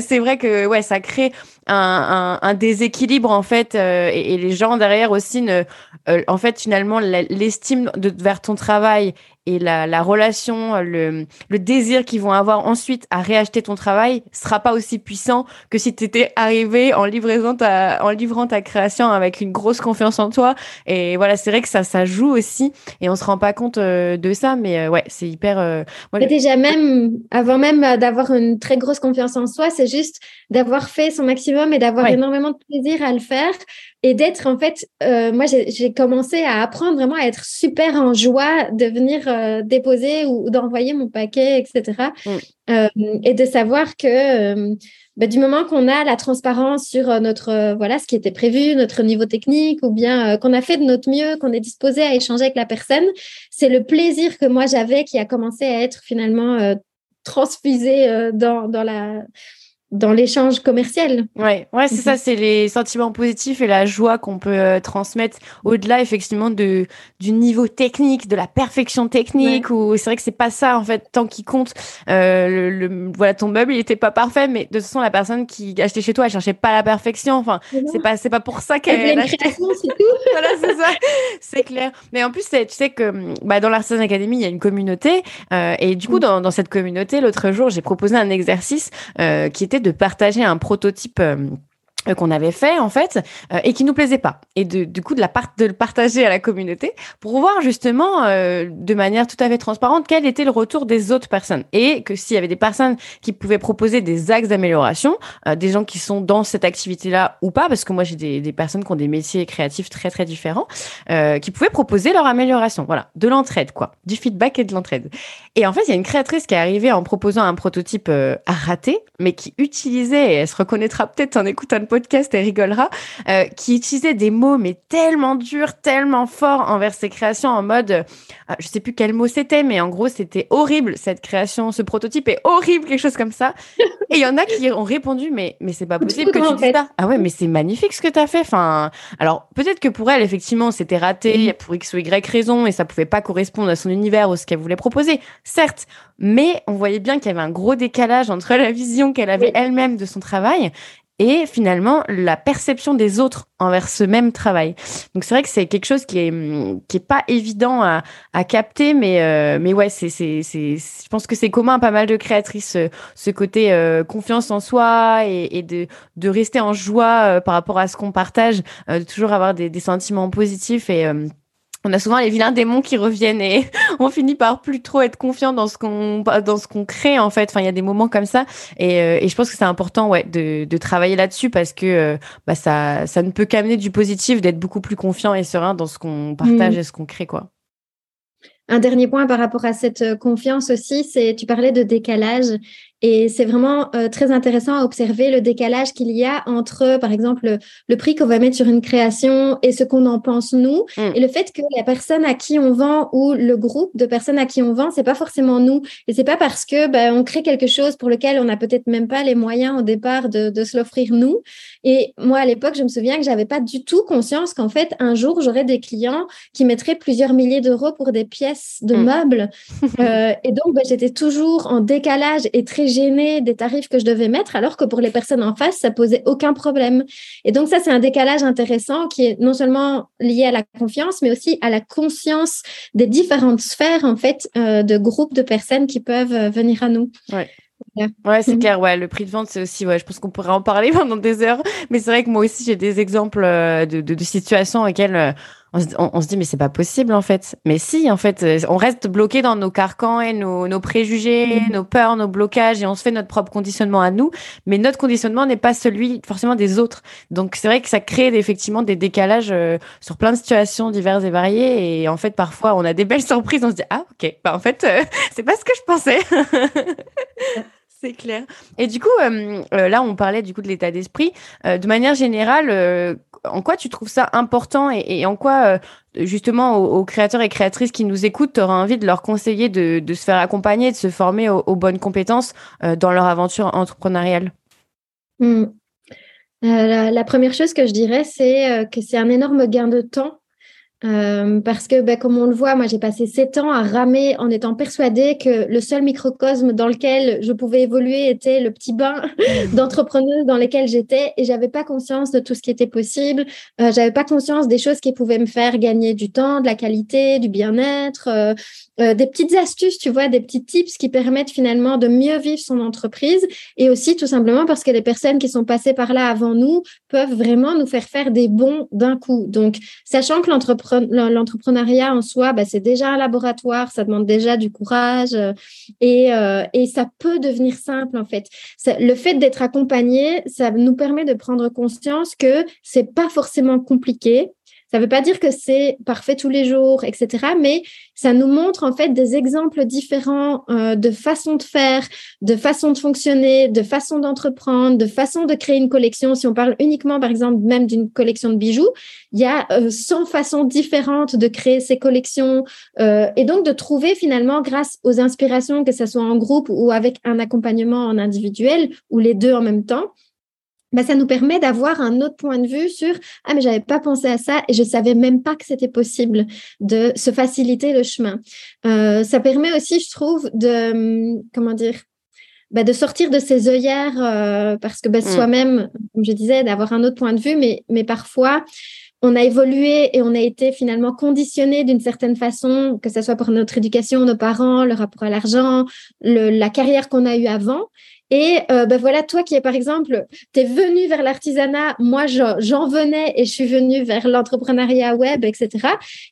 c'est vrai que ouais, ça crée un, un, déséquilibre en fait et, les gens derrière aussi ne euh, en fait, finalement, l'estime vers ton travail et la, la relation, le, le désir qu'ils vont avoir ensuite à réacheter ton travail sera pas aussi puissant que si tu étais arrivé en, livraison ta, en livrant ta création avec une grosse confiance en toi. Et voilà, c'est vrai que ça, ça joue aussi et on se rend pas compte euh, de ça, mais euh, ouais, c'est hyper. Euh, déjà, même avant même d'avoir une très grosse confiance en soi, c'est juste d'avoir fait son maximum et d'avoir énormément de plaisir à le faire et d'être en fait, moi j'ai commencé à apprendre vraiment à être super en joie de venir déposer ou, d'envoyer mon paquet, etc. Mm. Et de savoir que bah, du moment qu'on a la transparence sur notre voilà ce qui était prévu, notre niveau technique, ou bien qu'on a fait de notre mieux, qu'on est disposé à échanger avec la personne, c'est le plaisir que moi j'avais qui a commencé à être finalement transfusé dans, dans la dans l'échange commercial. Ouais, ouais, c'est ça, mhm. c'est les sentiments positifs et la joie qu'on peut euh, transmettre au-delà effectivement de du niveau technique, de la perfection technique. Ou c'est vrai que c'est pas ça en fait tant qu'il compte. Euh, le, voilà, ton meuble il était pas parfait, mais de toute façon la personne qui achetait chez toi, elle cherchait pas la perfection. Enfin, c'est pas c'est pas pour ça qu'elle achetait. voilà, c'est ça, c'est clair. Mais en plus, tu sais que bah, dans l'Artisan Academy, il y a une communauté euh, et du coup mm. dans, dans cette communauté, l'autre jour, j'ai proposé un exercice qui était de partager un prototype euh, qu'on avait fait en fait euh, et qui nous plaisait pas. Et de, du coup de la part de le partager à la communauté pour voir justement euh, de manière tout à fait transparente quel était le retour des autres personnes. Et que s'il y avait des personnes qui pouvaient proposer des axes d'amélioration des gens qui sont dans cette activité là ou pas parce que moi j'ai des, des, personnes qui ont des métiers créatifs très très différents qui pouvaient proposer leur amélioration. Voilà. De l'entraide quoi. Du feedback et de l'entraide. Et en fait il y a une créatrice qui est arrivée en proposant un prototype à rater mais qui utilisait et elle se reconnaîtra peut-être en écoutant podcast et rigolera, euh, qui utilisait des mots mais tellement durs, tellement forts envers ses créations en mode, euh, je sais plus quel mot c'était, mais en gros c'était horrible cette création, ce prototype est horrible, quelque chose comme ça. Et il y en a qui ont répondu, mais mais c'est pas possible que tu dises ça. Ah ouais, mais c'est magnifique ce que tu as fait. Enfin, alors peut-être que pour elle effectivement c'était raté pour x ou y raison et ça pouvait pas correspondre à son univers ou ce qu'elle voulait proposer, certes. Mais on voyait bien qu'il y avait un gros décalage entre la vision qu'elle avait elle-même de son travail et finalement la perception des autres envers ce même travail. Donc c'est vrai que c'est quelque chose qui est qui est pas évident à, à capter, mais euh, mais ouais c'est c'est c'est je pense que c'est commun à pas mal de créatrices ce, côté euh, confiance en soi et, et, de de rester en joie euh, par rapport à ce qu'on partage, de toujours avoir des, des sentiments positifs et on a souvent les vilains démons qui reviennent et on finit par plus trop être confiant dans ce qu'on dans ce qu'on crée en fait. Enfin, il y a des moments comme ça et, euh, et je pense que c'est important ouais de, de travailler là-dessus parce que euh, bah ça ça ne peut qu'amener du positif d'être beaucoup plus confiant et serein dans ce qu'on partage mmh. et ce qu'on crée quoi. Un dernier point par rapport à cette euh, confiance aussi, c'est tu parlais de décalage et c'est vraiment euh, très intéressant à observer le décalage qu'il y a entre, par exemple, le, prix qu'on va mettre sur une création et ce qu'on en pense nous, mm. et le fait que la personne à qui on vend ou le groupe de personnes à qui on vend, c'est pas forcément nous, et c'est pas parce que ben, on crée quelque chose pour lequel on n'a peut-être même pas les moyens au départ de, de se l'offrir nous. Et moi, à l'époque, je me souviens que j'avais pas du tout conscience qu'en fait, un jour, j'aurais des clients qui mettraient plusieurs milliers d'euros pour des pièces de mm. meubles, euh, et donc ben, j'étais toujours en décalage et très gênée des tarifs que je devais mettre, alors que pour les personnes en face, ça posait aucun problème. Et donc ça, c'est un décalage intéressant qui est non seulement lié à la confiance, mais aussi à la conscience des différentes sphères en fait euh, de groupes de personnes qui peuvent euh, venir à nous. Ouais. Ouais, c'est mhm. clair. Ouais, le prix de vente, c'est aussi. Ouais, je pense qu'on pourrait en parler pendant des heures. Mais c'est vrai que moi aussi, j'ai des exemples euh, de, de, de situations auxquelles on se, dit mais c'est pas possible en fait. Mais si en fait, euh, on reste bloqué dans nos carcans et nos, nos préjugés, mm. nos peurs, nos blocages et on se fait notre propre conditionnement à nous. Mais notre conditionnement n'est pas celui forcément des autres. Donc c'est vrai que ça crée effectivement des décalages euh, sur plein de situations diverses et variées. Et en fait parfois on a des belles surprises. On se dit ah ok, bah en fait euh, c'est pas ce que je pensais. C'est clair. Et du coup, là, on parlait du coup de l'état d'esprit. de manière générale, en quoi tu trouves ça important et, en quoi, euh, justement, aux, créateurs et créatrices qui nous écoutent, tu auras envie de leur conseiller de, se faire accompagner, de se former aux, bonnes compétences euh, dans leur aventure entrepreneuriale? Hmm. euh, la, première chose que je dirais, c'est que c'est un énorme gain de temps euh, parce que, ben, comme on le voit, moi, j'ai passé sept ans à ramer en étant persuadée que le seul microcosme dans lequel je pouvais évoluer était le petit bain mmh. d'entrepreneuse dans lequel j'étais et j'avais pas conscience de tout ce qui était possible. Euh, j'avais pas conscience des choses qui pouvaient me faire gagner du temps, de la qualité, du bien-être, euh, euh, des petites astuces, tu vois, des petits tips qui permettent finalement de mieux vivre son entreprise et aussi tout simplement parce que les personnes qui sont passées par là avant nous peuvent vraiment nous faire faire des bons d'un coup. Donc, sachant que l'entrepreneuriat en soi, bah, c'est déjà un laboratoire, ça demande déjà du courage euh, et, euh, et ça peut devenir simple en fait. Le fait d'être accompagné, ça nous permet de prendre conscience que c'est pas forcément compliqué ça ne veut pas dire que c'est parfait tous les jours, etc. Mais ça nous montre en fait des exemples différents euh, de façon de faire, de façon de fonctionner, de façon d'entreprendre, de façon de créer une collection. Si on parle uniquement, par exemple, même d'une collection de bijoux, il y a 100 euh, façons différentes de créer ces collections euh, et donc de trouver finalement, grâce aux inspirations, que ce soit en groupe ou avec un accompagnement en individuel ou les deux en même temps, bah, ça nous permet d'avoir un autre point de vue sur ah mais j'avais pas pensé à ça et je savais même pas que c'était possible de se faciliter le chemin. Euh, ça permet aussi, je trouve, de hum, comment dire bah, de sortir de ses œillères euh, parce que bah, mmh. soi-même, comme je disais, d'avoir un autre point de vue, mais mais parfois on a évolué et on a été finalement conditionné d'une certaine façon, que ce soit pour notre éducation, nos parents, le rapport à l'argent, la carrière qu'on a eue avant. Et euh, ben voilà, toi qui es par exemple, tu es venu vers l'artisanat, moi j'en venais et je suis venue vers l'entrepreneuriat web, etc.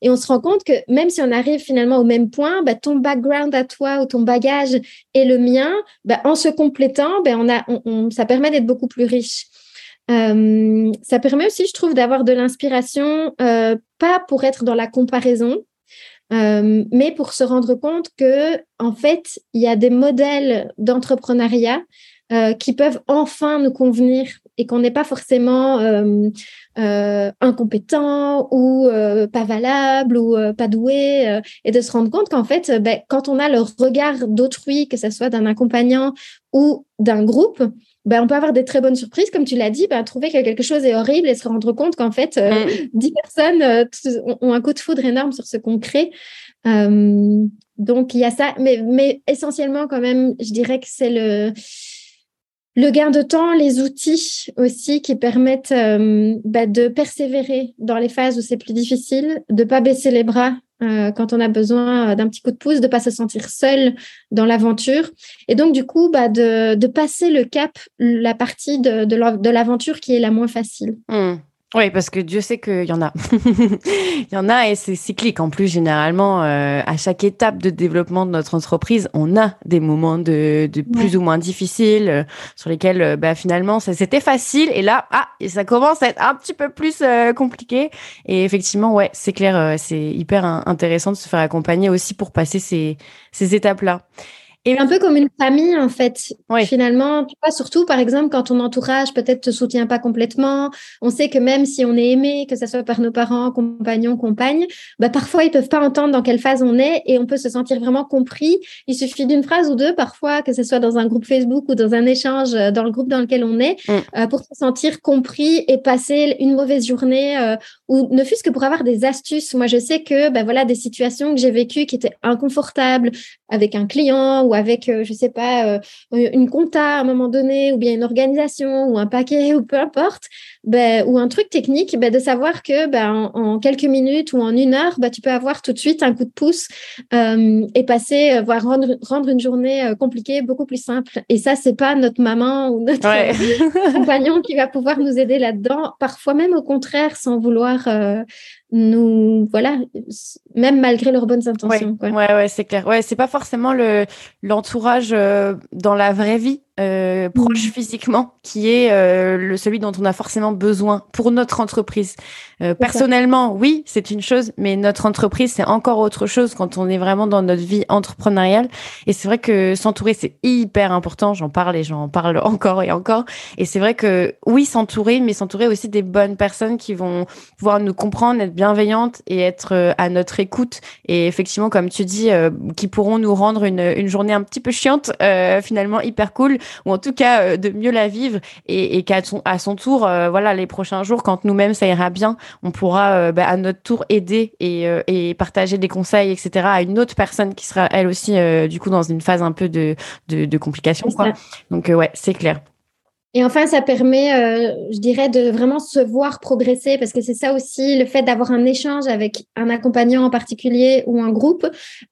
Et on se rend compte que même si on arrive finalement au même point, ben, ton background à toi ou ton bagage et le mien, ben, en se complétant, ben, on a, on, ça permet d'être beaucoup plus riche. Euh, ça permet aussi, je trouve, d'avoir de l'inspiration, euh, pas pour être dans la comparaison, euh, mais pour se rendre compte que en fait, il y a des modèles d'entrepreneuriat euh, qui peuvent enfin nous convenir et qu'on n'est pas forcément euh, incompétent ou pas valable ou pas doué et de se rendre compte qu'en fait, ben, quand on a le regard d'autrui, que ce soit d'un accompagnant ou d'un groupe, ben, on peut avoir des très bonnes surprises, comme tu l'as dit, ben, trouver que quelque chose est horrible et se rendre compte qu'en fait, euh, mm. dix personnes euh, ont un coup de foudre énorme sur ce qu'on crée. Euh, donc, il y a ça, mais, mais essentiellement, quand même, je dirais que c'est le, le gain de temps, les outils aussi qui permettent ben, de persévérer dans les phases où c'est plus difficile, de pas baisser les bras euh, quand on a besoin d'un petit coup de pouce, de pas se sentir seul dans l'aventure. Et donc, du coup, bah, de, de, passer le cap, la partie de, de l'aventure qui est la moins facile. Mmh. Oui, parce que Dieu sait qu'il y en a. Il y en a et c'est cyclique. En plus, généralement, euh, à chaque étape de développement de notre entreprise, on a des moments de, de plus ou moins difficiles euh, sur lesquels, euh, bah, finalement, c'était facile et là, ah, ça commence à être un petit peu plus compliqué. Et effectivement, ouais, c'est clair, c'est hyper intéressant de se faire accompagner aussi pour passer ces, ces étapes-là. Et un peu comme une famille, en fait. Finalement, tu vois, surtout, par exemple, quand ton entourage peut-être te soutient pas complètement, on sait que même si on est aimé, que ce soit par nos parents, compagnons, compagnes, bah, parfois, ils peuvent pas entendre dans quelle phase on est et on peut se sentir vraiment compris. Il suffit d'une phrase ou deux, parfois, que ce soit dans un groupe Facebook ou dans un échange euh, dans le groupe dans lequel on est, mm. euh, pour se sentir compris et passer une mauvaise journée euh, ou ne fût-ce que pour avoir des astuces. Moi, je sais que, bah, voilà, des situations que j'ai vécues qui étaient inconfortables avec un client ou avec, je je sais pas, une compta à un moment donné, ou bien une organisation, ou un paquet, ou peu importe, ben, ou un truc technique, ben, de savoir que ben, en, quelques minutes ou en une heure, tu peux avoir tout de suite un coup de pouce et passer, voire rendre, rendre une journée compliquée beaucoup plus simple. Et ça, c'est pas notre maman ou notre compagnon qui va pouvoir nous aider là-dedans. Parfois même au contraire, sans vouloir euh, nous, voilà, même malgré leurs bonnes intentions. Ouais, ouais, ouais c'est clair. Ouais, c'est pas forcément le l'entourage euh, dans la vraie vie euh, proche mmh. physiquement qui est euh, le celui dont on a forcément besoin pour notre entreprise. Euh, personnellement, oui, c'est une chose, mais notre entreprise c'est encore autre chose quand on est vraiment dans notre vie entrepreneuriale. Et c'est vrai que s'entourer c'est hyper important. J'en parle et j'en parle encore et encore. Et c'est vrai que oui, s'entourer, mais s'entourer aussi des bonnes personnes qui vont pouvoir nous comprendre, être bienveillantes et être à notre écoute. Et effectivement, comme tu dis, qui pourront nous rendre une, une journée un petit peu chiante, finalement hyper cool ou en tout cas euh, de mieux la vivre et, et qu'à son, à son tour, euh, voilà, les prochains jours, quand nous-mêmes ça ira bien, on pourra euh, bah, à notre tour aider et, et, partager des conseils, etc. à une autre personne qui sera elle aussi du coup dans une phase un peu de, de, de complication. Quoi. Donc ouais, c'est clair. Et enfin, ça permet, euh, je dirais, de vraiment se voir progresser, parce que c'est ça aussi, le fait d'avoir un échange avec un accompagnant en particulier ou un groupe,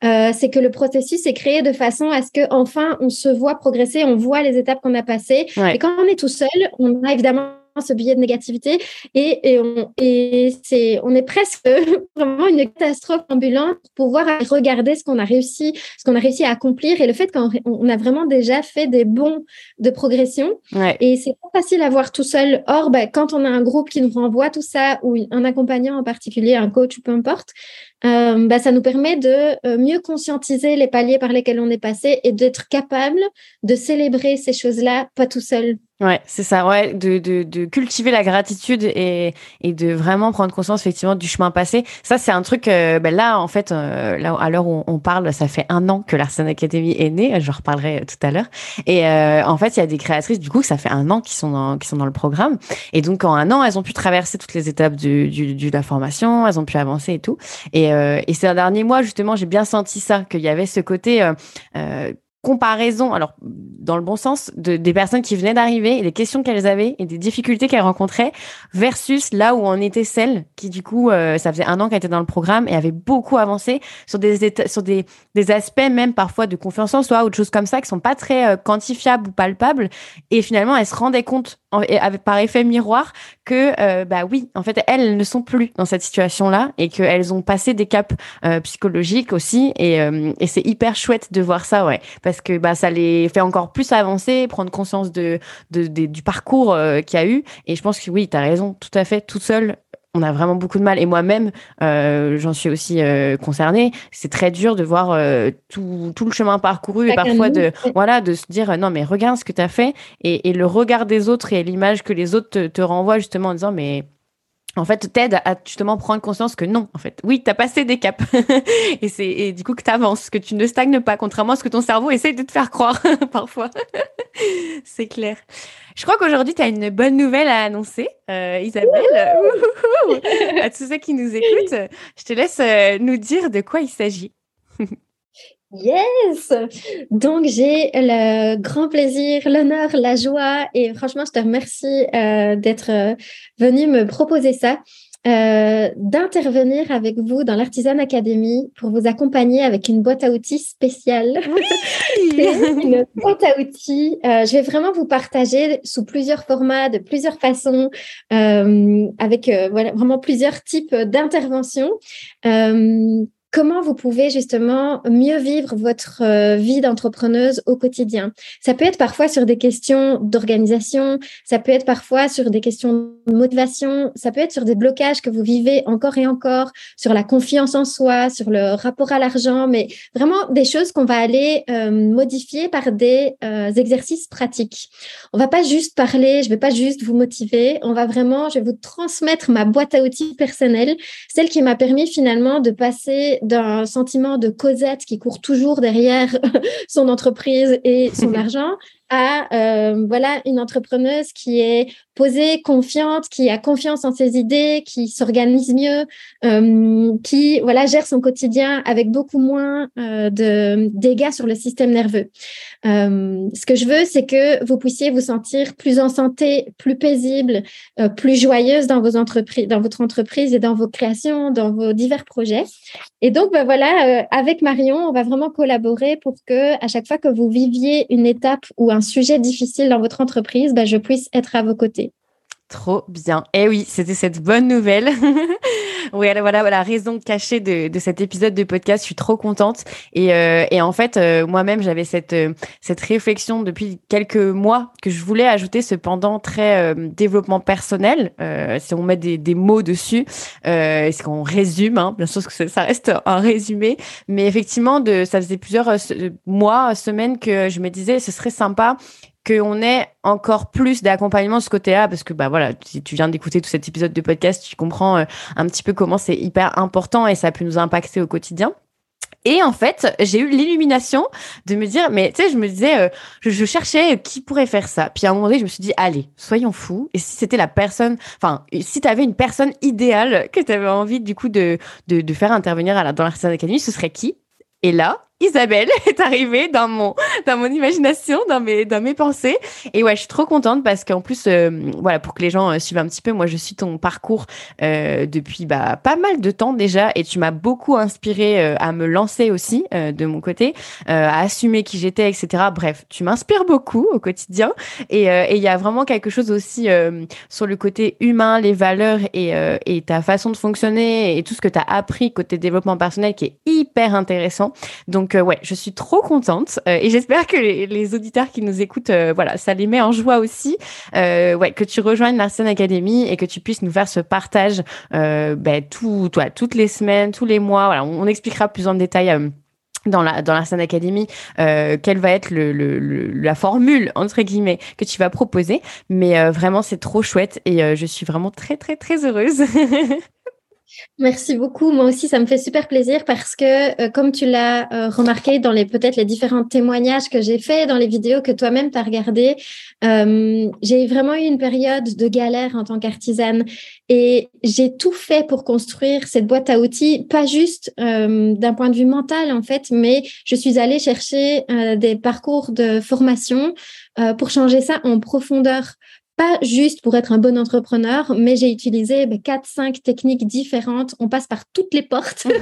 euh, c'est que le processus est créé de façon à ce que enfin on se voit progresser, on voit les étapes qu'on a passées. Et quand on est tout seul, on a évidemment ce billet de négativité et, et, on, et c'est, on est presque vraiment une catastrophe ambulante pour pouvoir regarder ce qu'on a réussi, ce qu'on a réussi à accomplir et le fait qu'on a vraiment déjà fait des bons de progression. Et c'est pas facile à voir tout seul. Or, ben, quand on a un groupe qui nous renvoie tout ça ou un accompagnant en particulier, un coach ou peu importe, euh, bah, ça nous permet de euh, mieux conscientiser les paliers par lesquels on est passé et d'être capable de célébrer ces choses-là, pas tout seul. Ouais, c'est ça, ouais, de, de, de, cultiver la gratitude et, et de vraiment prendre conscience effectivement du chemin passé. Ça, c'est un truc, euh, ben là, en fait, là, à l'heure où on parle, ça fait un an que l'Arsen Academy est née, je reparlerai tout à l'heure. Et en fait, il y a des créatrices, du coup, ça fait un an qui sont dans, qui sont dans le programme. Et donc, en un an, elles ont pu traverser toutes les étapes du, du, de la formation, elles ont pu avancer et tout. Et euh, et ces derniers mois, justement, j'ai bien senti ça, qu'il y avait ce côté euh, euh, comparaison, alors dans le bon sens, de, des personnes qui venaient d'arriver et des questions qu'elles avaient et des difficultés qu'elles rencontraient versus là où en était celle qui du coup, euh, ça faisait un an qu'elle était dans le programme et avait beaucoup avancé sur des sur des, des aspects même parfois de confiance en soi ou de choses comme ça qui sont pas très euh, quantifiables ou palpables. Et finalement elle se rendait compte par effet miroir que euh, bah oui en fait elles ne sont plus dans cette situation là et qu'elles ont passé des caps psychologiques aussi et, et c'est hyper chouette de voir ça ouais parce que bah, ça les fait encore plus avancer, prendre conscience de, du parcours euh, qu'il y a eu. Et je pense que oui, tu as raison, tout à fait, tout seul, on a vraiment beaucoup de mal. Et moi-même, euh, j'en suis aussi euh, concernée. C'est très dur de voir tout, tout, le chemin parcouru et parfois de, voilà, de se dire non, mais regarde ce que tu as fait. Et, et, le regard des autres et l'image que les autres te, te renvoient justement en disant mais en fait, t'aide à justement prendre conscience que non, en fait, oui, t'as passé des caps. et c'est et du coup que t'avances, que tu ne stagnes pas, contrairement à ce que ton cerveau essaye de te faire croire parfois. c'est clair. Je crois qu'aujourd'hui, tu as une bonne nouvelle à annoncer, euh, Isabelle. à tous ceux qui nous écoutent, je te laisse euh, nous dire de quoi il s'agit. Yes! Donc, j'ai le grand plaisir, l'honneur, la joie et franchement, je te remercie euh, d'être euh, venu me proposer ça, euh, d'intervenir avec vous dans l'Artisan Academy pour vous accompagner avec une boîte à outils spéciale. une boîte à outils. je vais vraiment vous partager sous plusieurs formats, de plusieurs façons, avec voilà, vraiment plusieurs types d'interventions comment vous pouvez justement mieux vivre votre euh, vie d'entrepreneuse au quotidien? Ça peut être parfois sur des questions d'organisation, ça peut être parfois sur des questions de motivation, ça peut être sur des blocages que vous vivez encore et encore, sur la confiance en soi, sur le rapport à l'argent, mais vraiment des choses qu'on va aller euh, modifier par des euh, exercices pratiques. On va pas juste parler, je vais pas juste vous motiver, on va vraiment, je vais vous transmettre ma boîte à outils personnelle, celle qui m'a permis finalement de passer d'un sentiment de Cosette qui court toujours derrière son entreprise et son argent à euh, voilà une entrepreneuse qui est posée, confiante, qui a confiance en ses idées, qui s'organise mieux, euh, qui voilà gère son quotidien avec beaucoup moins euh, de dégâts sur le système nerveux. ce que je veux, c'est que vous puissiez vous sentir plus en santé, plus paisible, plus joyeuse dans vos entreprises, dans votre entreprise et dans vos créations, dans vos divers projets. Et donc, ben voilà, avec Marion, on va vraiment collaborer pour que à chaque fois que vous viviez une étape ou un sujet difficile dans votre entreprise, ben, je puisse être à vos côtés. Trop bien. Eh oui, c'était cette bonne nouvelle. oui, voilà, la raison cachée de, de, cet épisode de podcast. Je suis trop contente. Et, euh, et en fait, euh, moi-même, j'avais cette, euh, cette réflexion depuis quelques mois que je voulais ajouter cependant très développement personnel. si on met des, des mots dessus, est-ce qu'on résume hein, Bien sûr que ça reste un résumé. Mais effectivement, de, ça faisait plusieurs mois, semaines que je me disais, ce serait sympa qu'on ait encore plus d'accompagnement de ce côté-là, parce que bah voilà, si tu viens d'écouter tout cet épisode de podcast, tu comprends euh, un petit peu comment c'est hyper important et ça peut nous impacter au quotidien. Et en fait, j'ai eu l'illumination de me dire, mais tu sais, je me disais, euh, je, cherchais qui pourrait faire ça. Puis à un moment donné, je me suis dit, allez, soyons fous. Et si c'était la personne, enfin, si tu avais une personne idéale que tu avais envie du coup de, de, faire intervenir à la, dans l'Artisan Academy, ce serait qui? Et là, Isabelle est arrivée dans mon dans mon imagination, dans mes dans mes pensées. Et ouais, je suis trop contente parce qu'en plus, euh, voilà, pour que les gens euh, suivent un petit peu, moi, je suis ton parcours euh, depuis bah pas mal de temps déjà, et tu m'as beaucoup inspiré à me lancer aussi de mon côté, à assumer qui j'étais, etc. Bref, tu m'inspires beaucoup au quotidien, et il y a vraiment quelque chose aussi sur le côté humain, les valeurs et et ta façon de fonctionner et tout ce que tu as appris côté développement personnel qui est hyper intéressant. Donc donc euh, ouais, je suis trop contente euh, et j'espère que les, auditeurs qui nous écoutent, euh, voilà, ça les met en joie aussi. ouais, que tu rejoignes l'Arsène Academy et que tu puisses nous faire ce partage ben, tout, toi, toutes les semaines, tous les mois. Voilà, on, expliquera plus en détail dans la dans la Academy quelle va être le, le, la formule entre guillemets que tu vas proposer mais vraiment c'est trop chouette et je suis vraiment très très très heureuse Merci beaucoup. Moi aussi, ça me fait super plaisir parce que, euh, comme tu l'as euh, remarqué dans les peut-être les différents témoignages que j'ai faits, dans les vidéos que toi-même tu as regardées, euh, j'ai vraiment eu une période de galère en tant qu'artisane et j'ai tout fait pour construire cette boîte à outils, pas juste d'un point de vue mental en fait, mais je suis allée chercher des parcours de formation pour changer ça en profondeur pas juste pour être un bon entrepreneur, mais j'ai utilisé bah, quatre, cinq techniques différentes. On passe par toutes les portes.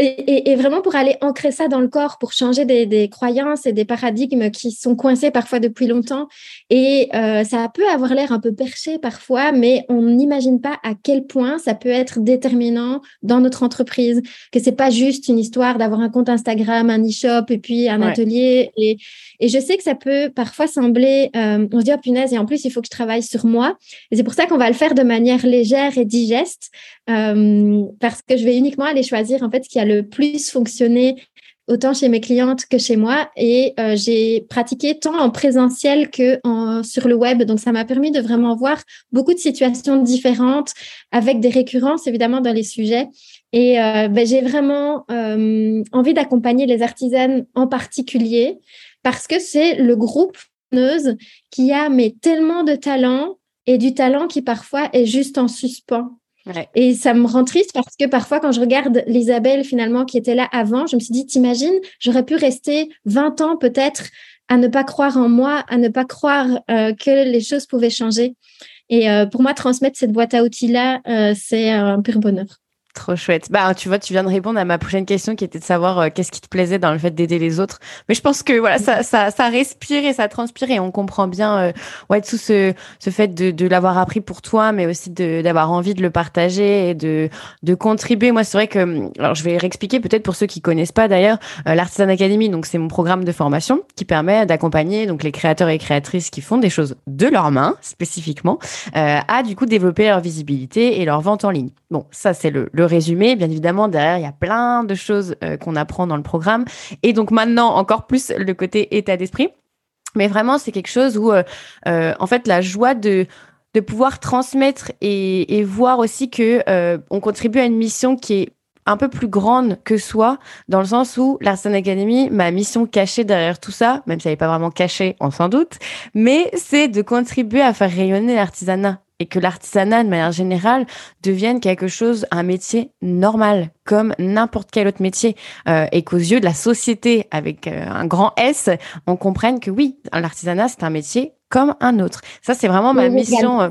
Euh, et, vraiment pour aller ancrer ça dans le corps, pour changer des, croyances et des paradigmes qui sont coincés parfois depuis longtemps. Et euh, ça peut avoir l'air un peu perché parfois, mais on n'imagine pas à quel point ça peut être déterminant dans notre entreprise, que c'est pas juste une histoire d'avoir un compte Instagram, un e-shop et puis un atelier. Et, et, je sais que ça peut parfois sembler... Euh, se dit, oh punaise, et en plus, il faut que je travaille sur moi. Et c'est pour ça qu'on va le faire de manière légère et digeste, euh, parce que je vais uniquement aller choisir en fait ce qui a le plus fonctionné autant chez mes clientes que chez moi. Et euh, j'ai pratiqué tant en présentiel que en, sur le web. Donc, ça m'a permis de vraiment voir beaucoup de situations différentes avec des récurrences, évidemment, dans les sujets. Et ben, j'ai vraiment envie d'accompagner les artisanes en particulier parce que c'est le groupe qui a mais tellement de talent et du talent qui parfois est juste en suspens. Et ça me rend triste parce que parfois, quand je regarde l'Isabelle finalement qui était là avant, je me suis dit, t'imagines, j'aurais pu rester 20 ans peut-être à ne pas croire en moi, à ne pas croire euh, que les choses pouvaient changer. Et euh, pour moi, transmettre cette boîte à outils-là, euh, c'est un pur bonheur. Trop chouette. Bah, tu vois, tu viens de répondre à ma prochaine question qui était de savoir euh, qu'est-ce qui te plaisait dans le fait d'aider les autres. Mais je pense que voilà, ça, ça, ça respire et ça transpire et on comprend bien, euh, ouais, tout ce, ce fait de, de l'avoir appris pour toi, mais aussi d'avoir envie de le partager et de, de contribuer. Moi, c'est vrai que, alors, je vais réexpliquer peut-être pour ceux qui connaissent pas d'ailleurs, euh, l'Artisan Academy. Donc, c'est mon programme de formation qui permet d'accompagner donc les créateurs et créatrices qui font des choses de leurs mains spécifiquement à du coup développer leur visibilité et leur vente en ligne. Bon, ça c'est le, le résumé. Bien évidemment, derrière, il y a plein de choses euh, qu'on apprend dans le programme. Et donc maintenant, encore plus le côté état d'esprit. Mais vraiment, c'est quelque chose où, euh, euh, en fait, la joie de de pouvoir transmettre et, et voir aussi que on contribue à une mission qui est un peu plus grande que soi, dans le sens où l'Artisan Academy, ma mission cachée derrière tout ça, même si elle n'est pas vraiment cachée, on s'en doute, mais c'est de contribuer à faire rayonner l'artisanat et que l'artisanat de manière générale devienne quelque chose, un métier normal, comme n'importe quel autre métier, euh, et qu'aux yeux de la société, avec euh, un grand S, on comprenne que oui, l'artisanat, c'est un métier comme un autre. Ça, c'est vraiment ma mission. Euh,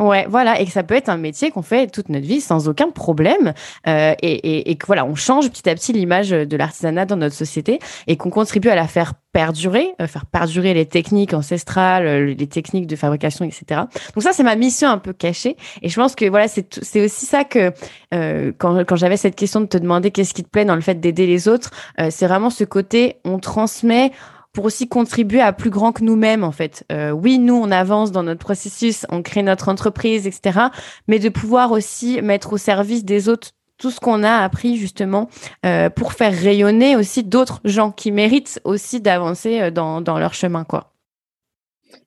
ouais, voilà, et que ça peut être un métier qu'on fait toute notre vie sans aucun problème, euh, et, et, et, que voilà, on change petit à petit l'image de l'artisanat dans notre société et qu'on contribue à la faire perdurer, euh, faire perdurer les techniques ancestrales, euh, les techniques de fabrication, etc. Donc ça, c'est ma mission un peu cachée, et je pense que voilà, c'est c'est aussi ça que euh, quand quand j'avais cette question de te demander qu'est-ce qui te plaît dans le fait d'aider les autres, euh, c'est vraiment ce côté on transmet pour aussi contribuer à plus grand que nous-mêmes en fait. Euh, oui, nous on avance dans notre processus, on crée notre entreprise, etc. Mais de pouvoir aussi mettre au service des autres tout ce qu'on a appris justement euh, pour faire rayonner aussi d'autres gens qui méritent aussi d'avancer euh, dans, dans leur chemin quoi.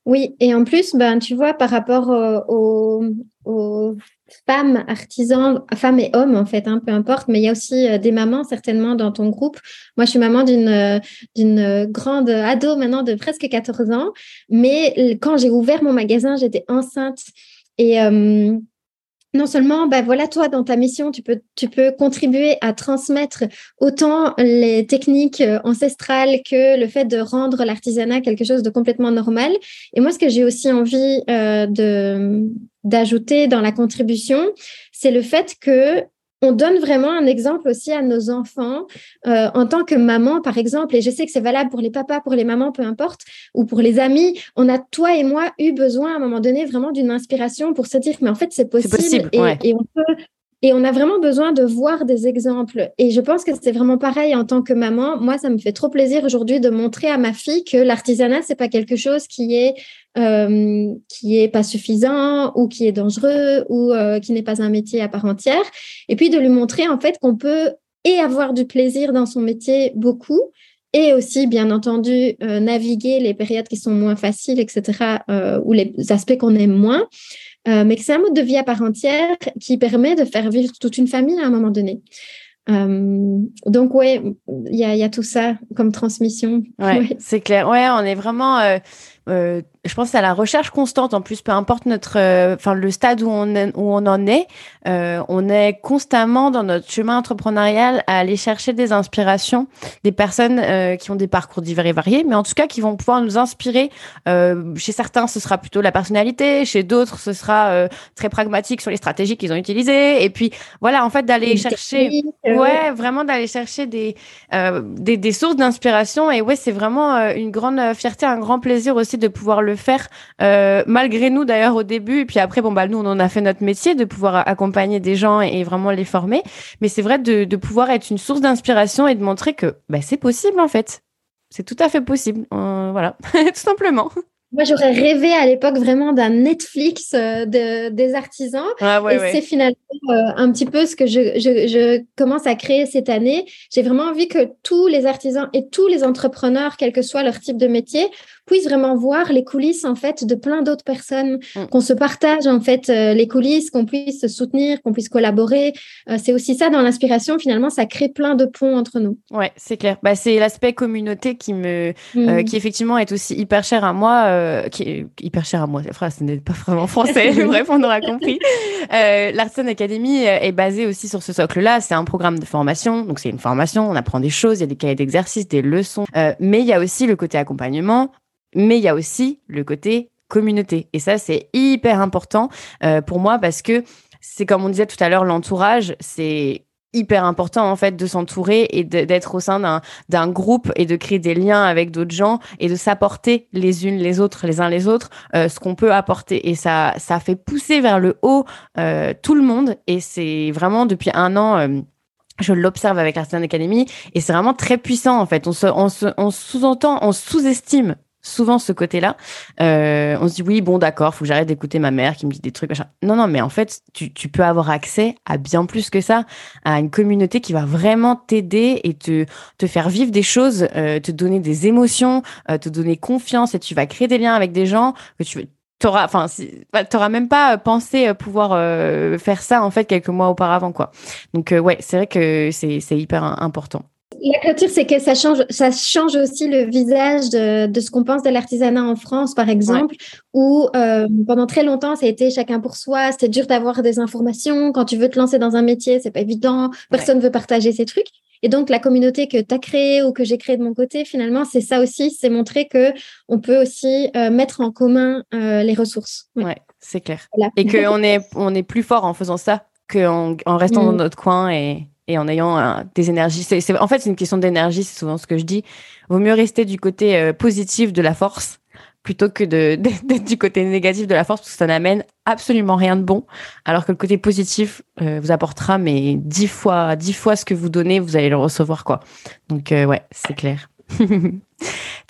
Oui, et en plus, ben, tu vois, par rapport aux femmes artisans, femmes et hommes en fait, hein, peu importe, mais il y a aussi euh, des mamans certainement dans ton groupe. Moi, je suis maman d'une euh, d'une grande ado maintenant de presque 14 ans, mais quand j'ai ouvert mon magasin, j'étais enceinte et euh, non seulement, ben voilà, toi, dans ta mission, tu peux, tu peux contribuer à transmettre autant les techniques ancestrales que le fait de rendre l'artisanat quelque chose de complètement normal. Et moi, ce que j'ai aussi envie euh, de d'ajouter dans la contribution, c'est le fait que on donne vraiment un exemple aussi à nos enfants euh, en tant que maman, par exemple, et je sais que c'est valable pour les papas, pour les mamans, peu importe, ou pour les amis. On a, toi et moi, eu besoin à un moment donné vraiment d'une inspiration pour se dire, mais en fait, c'est possible, possible et, ouais. et on peut et on a vraiment besoin de voir des exemples. Et je pense que c'est vraiment pareil en tant que maman. Moi, ça me fait trop plaisir aujourd'hui de montrer à ma fille que l'artisanat, c'est pas quelque chose qui est euh, qui est pas suffisant ou qui est dangereux ou euh, qui n'est pas un métier à part entière. Et puis de lui montrer en fait qu'on peut et avoir du plaisir dans son métier beaucoup et aussi, bien entendu, euh, naviguer les périodes qui sont moins faciles, etc., ou les aspects qu'on aime moins. Mais que c'est un mode de vie à part entière qui permet de faire vivre toute une famille à un moment donné. Euh, donc ouais, il y a, y a, tout ça comme transmission. Ouais, ouais. c'est clair. Ouais, on est vraiment. Euh, euh, je pense à la recherche constante. En plus, peu importe notre, enfin le stade où on est, où on en est, on est constamment dans notre chemin entrepreneurial à aller chercher des inspirations, des personnes qui ont des parcours divers et variés, mais en tout cas qui vont pouvoir nous inspirer. chez certains, ce sera plutôt la personnalité, chez d'autres, ce sera très pragmatique sur les stratégies qu'ils ont utilisées. Et puis voilà, en fait, d'aller chercher. Ouais, vraiment d'aller chercher des, euh, des, des, sources d'inspiration. Et ouais, c'est vraiment euh, une grande fierté, un grand plaisir aussi de pouvoir le faire, euh, malgré nous d'ailleurs au début. Et puis après, bon, bah, nous, on en a fait notre métier de pouvoir accompagner des gens et, vraiment les former. Mais c'est vrai de, de pouvoir être une source d'inspiration et de montrer que bah, c'est possible en fait. C'est tout à fait possible. voilà, tout simplement. Moi, j'aurais rêvé à l'époque vraiment d'un Netflix euh, de, des artisans. Ah, ouais, et ouais. c'est finalement euh, un petit peu ce que je, je, je commence à créer cette année. J'ai vraiment envie que tous les artisans et tous les entrepreneurs, quel que soit leur type de métier, puissent vraiment voir les coulisses en fait de plein d'autres personnes, Mm. qu'on se partage en fait euh, les coulisses, qu'on puisse se soutenir, qu'on puisse collaborer. Euh, c'est aussi ça dans l'inspiration. Finalement, ça crée plein de ponts entre nous. Ouais, c'est clair. Bah, c'est l'aspect communauté qui me, euh, Mm. qui effectivement est aussi hyper cher à moi, qui est hyper cher à moi. La phrase ce n'est pas vraiment français, mais bref, on aura compris. L'Artisan Academy est basée aussi sur ce socle-là. C'est un programme de formation, donc c'est une formation. On apprend des choses, il y a des cahiers d'exercices, des leçons, mais il y a aussi le côté accompagnement, mais il y a aussi le côté communauté. Et ça, c'est hyper important euh, pour moi parce que c'est comme on disait tout à l'heure, l'entourage, c'est hyper important en fait de s'entourer et d'être au sein d'un groupe et de créer des liens avec d'autres gens et de s'apporter les unes les autres les uns les autres euh, ce qu'on peut apporter. Et ça ça fait pousser vers le haut euh, tout le monde. Et c'est vraiment depuis un an je l'observe avec l'Artisan Academy et c'est vraiment très puissant en fait. On se on se on sous-entend on sous-estime souvent ce côté-là. Euh, on se dit oui, bon d'accord, faut que j'arrête d'écouter ma mère qui me dit des trucs. Machin. Non, non, mais en fait, tu, tu peux avoir accès à bien plus que ça, à une communauté qui va vraiment t'aider et te, te faire vivre des choses, euh, te donner des émotions, euh, te donner confiance et tu vas créer des liens avec des gens que tu t'auras, enfin, si, t'auras même pas pensé pouvoir faire ça en fait quelques mois auparavant, quoi. Donc ouais, c'est vrai que c'est hyper important. La clôture, c'est que ça change, ça change aussi le visage de, ce qu'on pense de l'artisanat en France, par exemple, où euh, pendant très longtemps, ça a été chacun pour soi. C'était dur d'avoir des informations. Quand tu veux te lancer dans un métier, c'est pas évident. Personne ne veut partager ses trucs. Et donc, la communauté que tu as créée ou que j'ai créée de mon côté, finalement, c'est ça aussi, c'est montrer que on peut aussi euh, mettre en commun euh, les ressources. Ouais, c'est clair. Et qu'on est, on est plus fort en faisant ça qu'en en restant dans mm. notre coin et et en ayant des énergies. En fait, c'est une question d'énergie, c'est souvent ce que je dis. Vaut mieux rester du côté euh, positif de la force plutôt que d'être du côté négatif de la force, parce que ça n'amène absolument rien de bon. Alors que le côté positif euh, vous apportera, mais dix fois, dix fois ce que vous donnez, vous allez le recevoir, quoi. Donc, euh, ouais, c'est clair.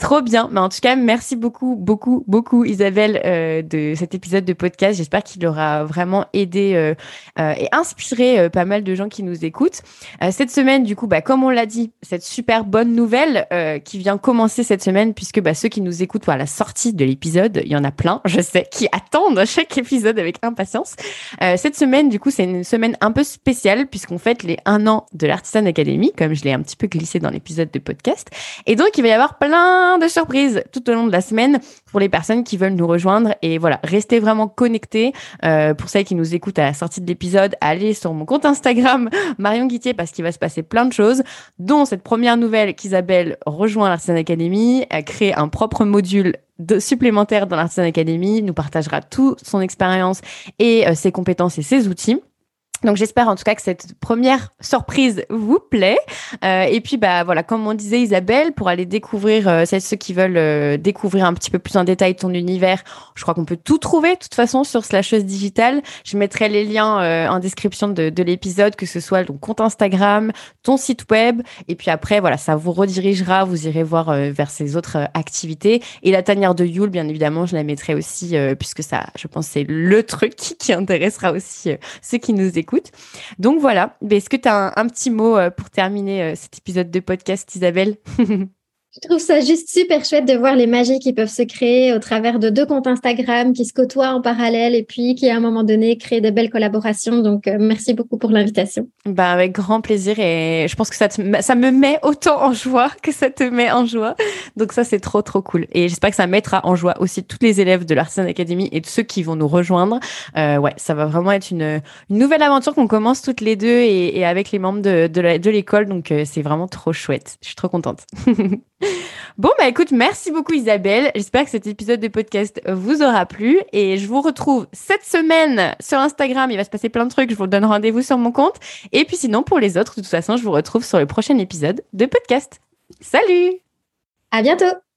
Trop bien. Mais en tout cas, merci beaucoup, beaucoup, beaucoup, Isabelle, euh, de cet épisode de podcast. J'espère qu'il aura vraiment aidé euh, euh, et inspiré pas mal de gens qui nous écoutent. cette semaine, du coup, bah, comme on l'a dit, cette super bonne nouvelle qui vient commencer cette semaine, puisque bah, ceux qui nous écoutent à la sortie de l'épisode, il y en a plein, je sais, qui attendent chaque épisode avec impatience. cette semaine, du coup, c'est une semaine un peu spéciale, puisqu'on fête les un an de l'Artisan Academy, comme je l'ai un petit peu glissé dans l'épisode de podcast. Et donc, il va y avoir plein de surprises tout au long de la semaine pour les personnes qui veulent nous rejoindre. Et voilà, restez vraiment connectés. Euh, pour celles qui nous écoutent à la sortie de l'épisode, allez sur mon compte Instagram, Marion Guittier, parce qu'il va se passer plein de choses, dont cette première nouvelle qu'Isabelle rejoint l'Artisan Academy, a créé un propre module de supplémentaire dans l'Artisan Academy, nous partagera toute son expérience et euh, ses compétences et ses outils. Donc j'espère en tout cas que cette première surprise vous plaît. Euh, et puis bah voilà, comme on disait Isabelle, pour aller découvrir euh, ceux qui veulent euh, découvrir un petit peu plus en détail ton univers, je crois qu'on peut tout trouver de toute façon sur Slasheuse Digital. Je mettrai les liens euh, en description de, de l'épisode, que ce soit ton compte Instagram, ton site web, et puis après voilà, ça vous redirigera, vous irez voir euh, vers ces autres activités. Et la tanière de Yule, bien évidemment, je la mettrai aussi puisque ça, je pense, c'est le truc qui intéressera aussi ceux qui nous écoutent. Donc voilà, est-ce que tu as un, petit mot euh, pour terminer euh, cet épisode de podcast, Isabelle? Je trouve ça juste super chouette de voir les magies qui peuvent se créer au travers de deux comptes Instagram qui se côtoient en parallèle et puis qui, à un moment donné, créent de belles collaborations. Donc, euh, merci beaucoup pour l'invitation. Ben, avec grand plaisir et je pense que ça, ça me met autant en joie que ça te met en joie. Donc, ça, c'est trop, trop cool. Et j'espère que ça mettra en joie aussi tous les élèves de l'Artisan Academy et de ceux qui vont nous rejoindre. Euh, ouais, ça va vraiment être une, nouvelle aventure qu'on commence toutes les deux et, et, avec les membres de, de l'école. Donc, euh, c'est vraiment trop chouette. Je suis trop contente. Bon, bah écoute, merci beaucoup Isabelle. J'espère que cet épisode de podcast vous aura plu et je vous retrouve cette semaine sur Instagram. Il va se passer plein de trucs. Je vous donne rendez-vous sur mon compte. Et puis sinon, pour les autres, de toute façon, je vous retrouve sur le prochain épisode de podcast. Salut! À bientôt!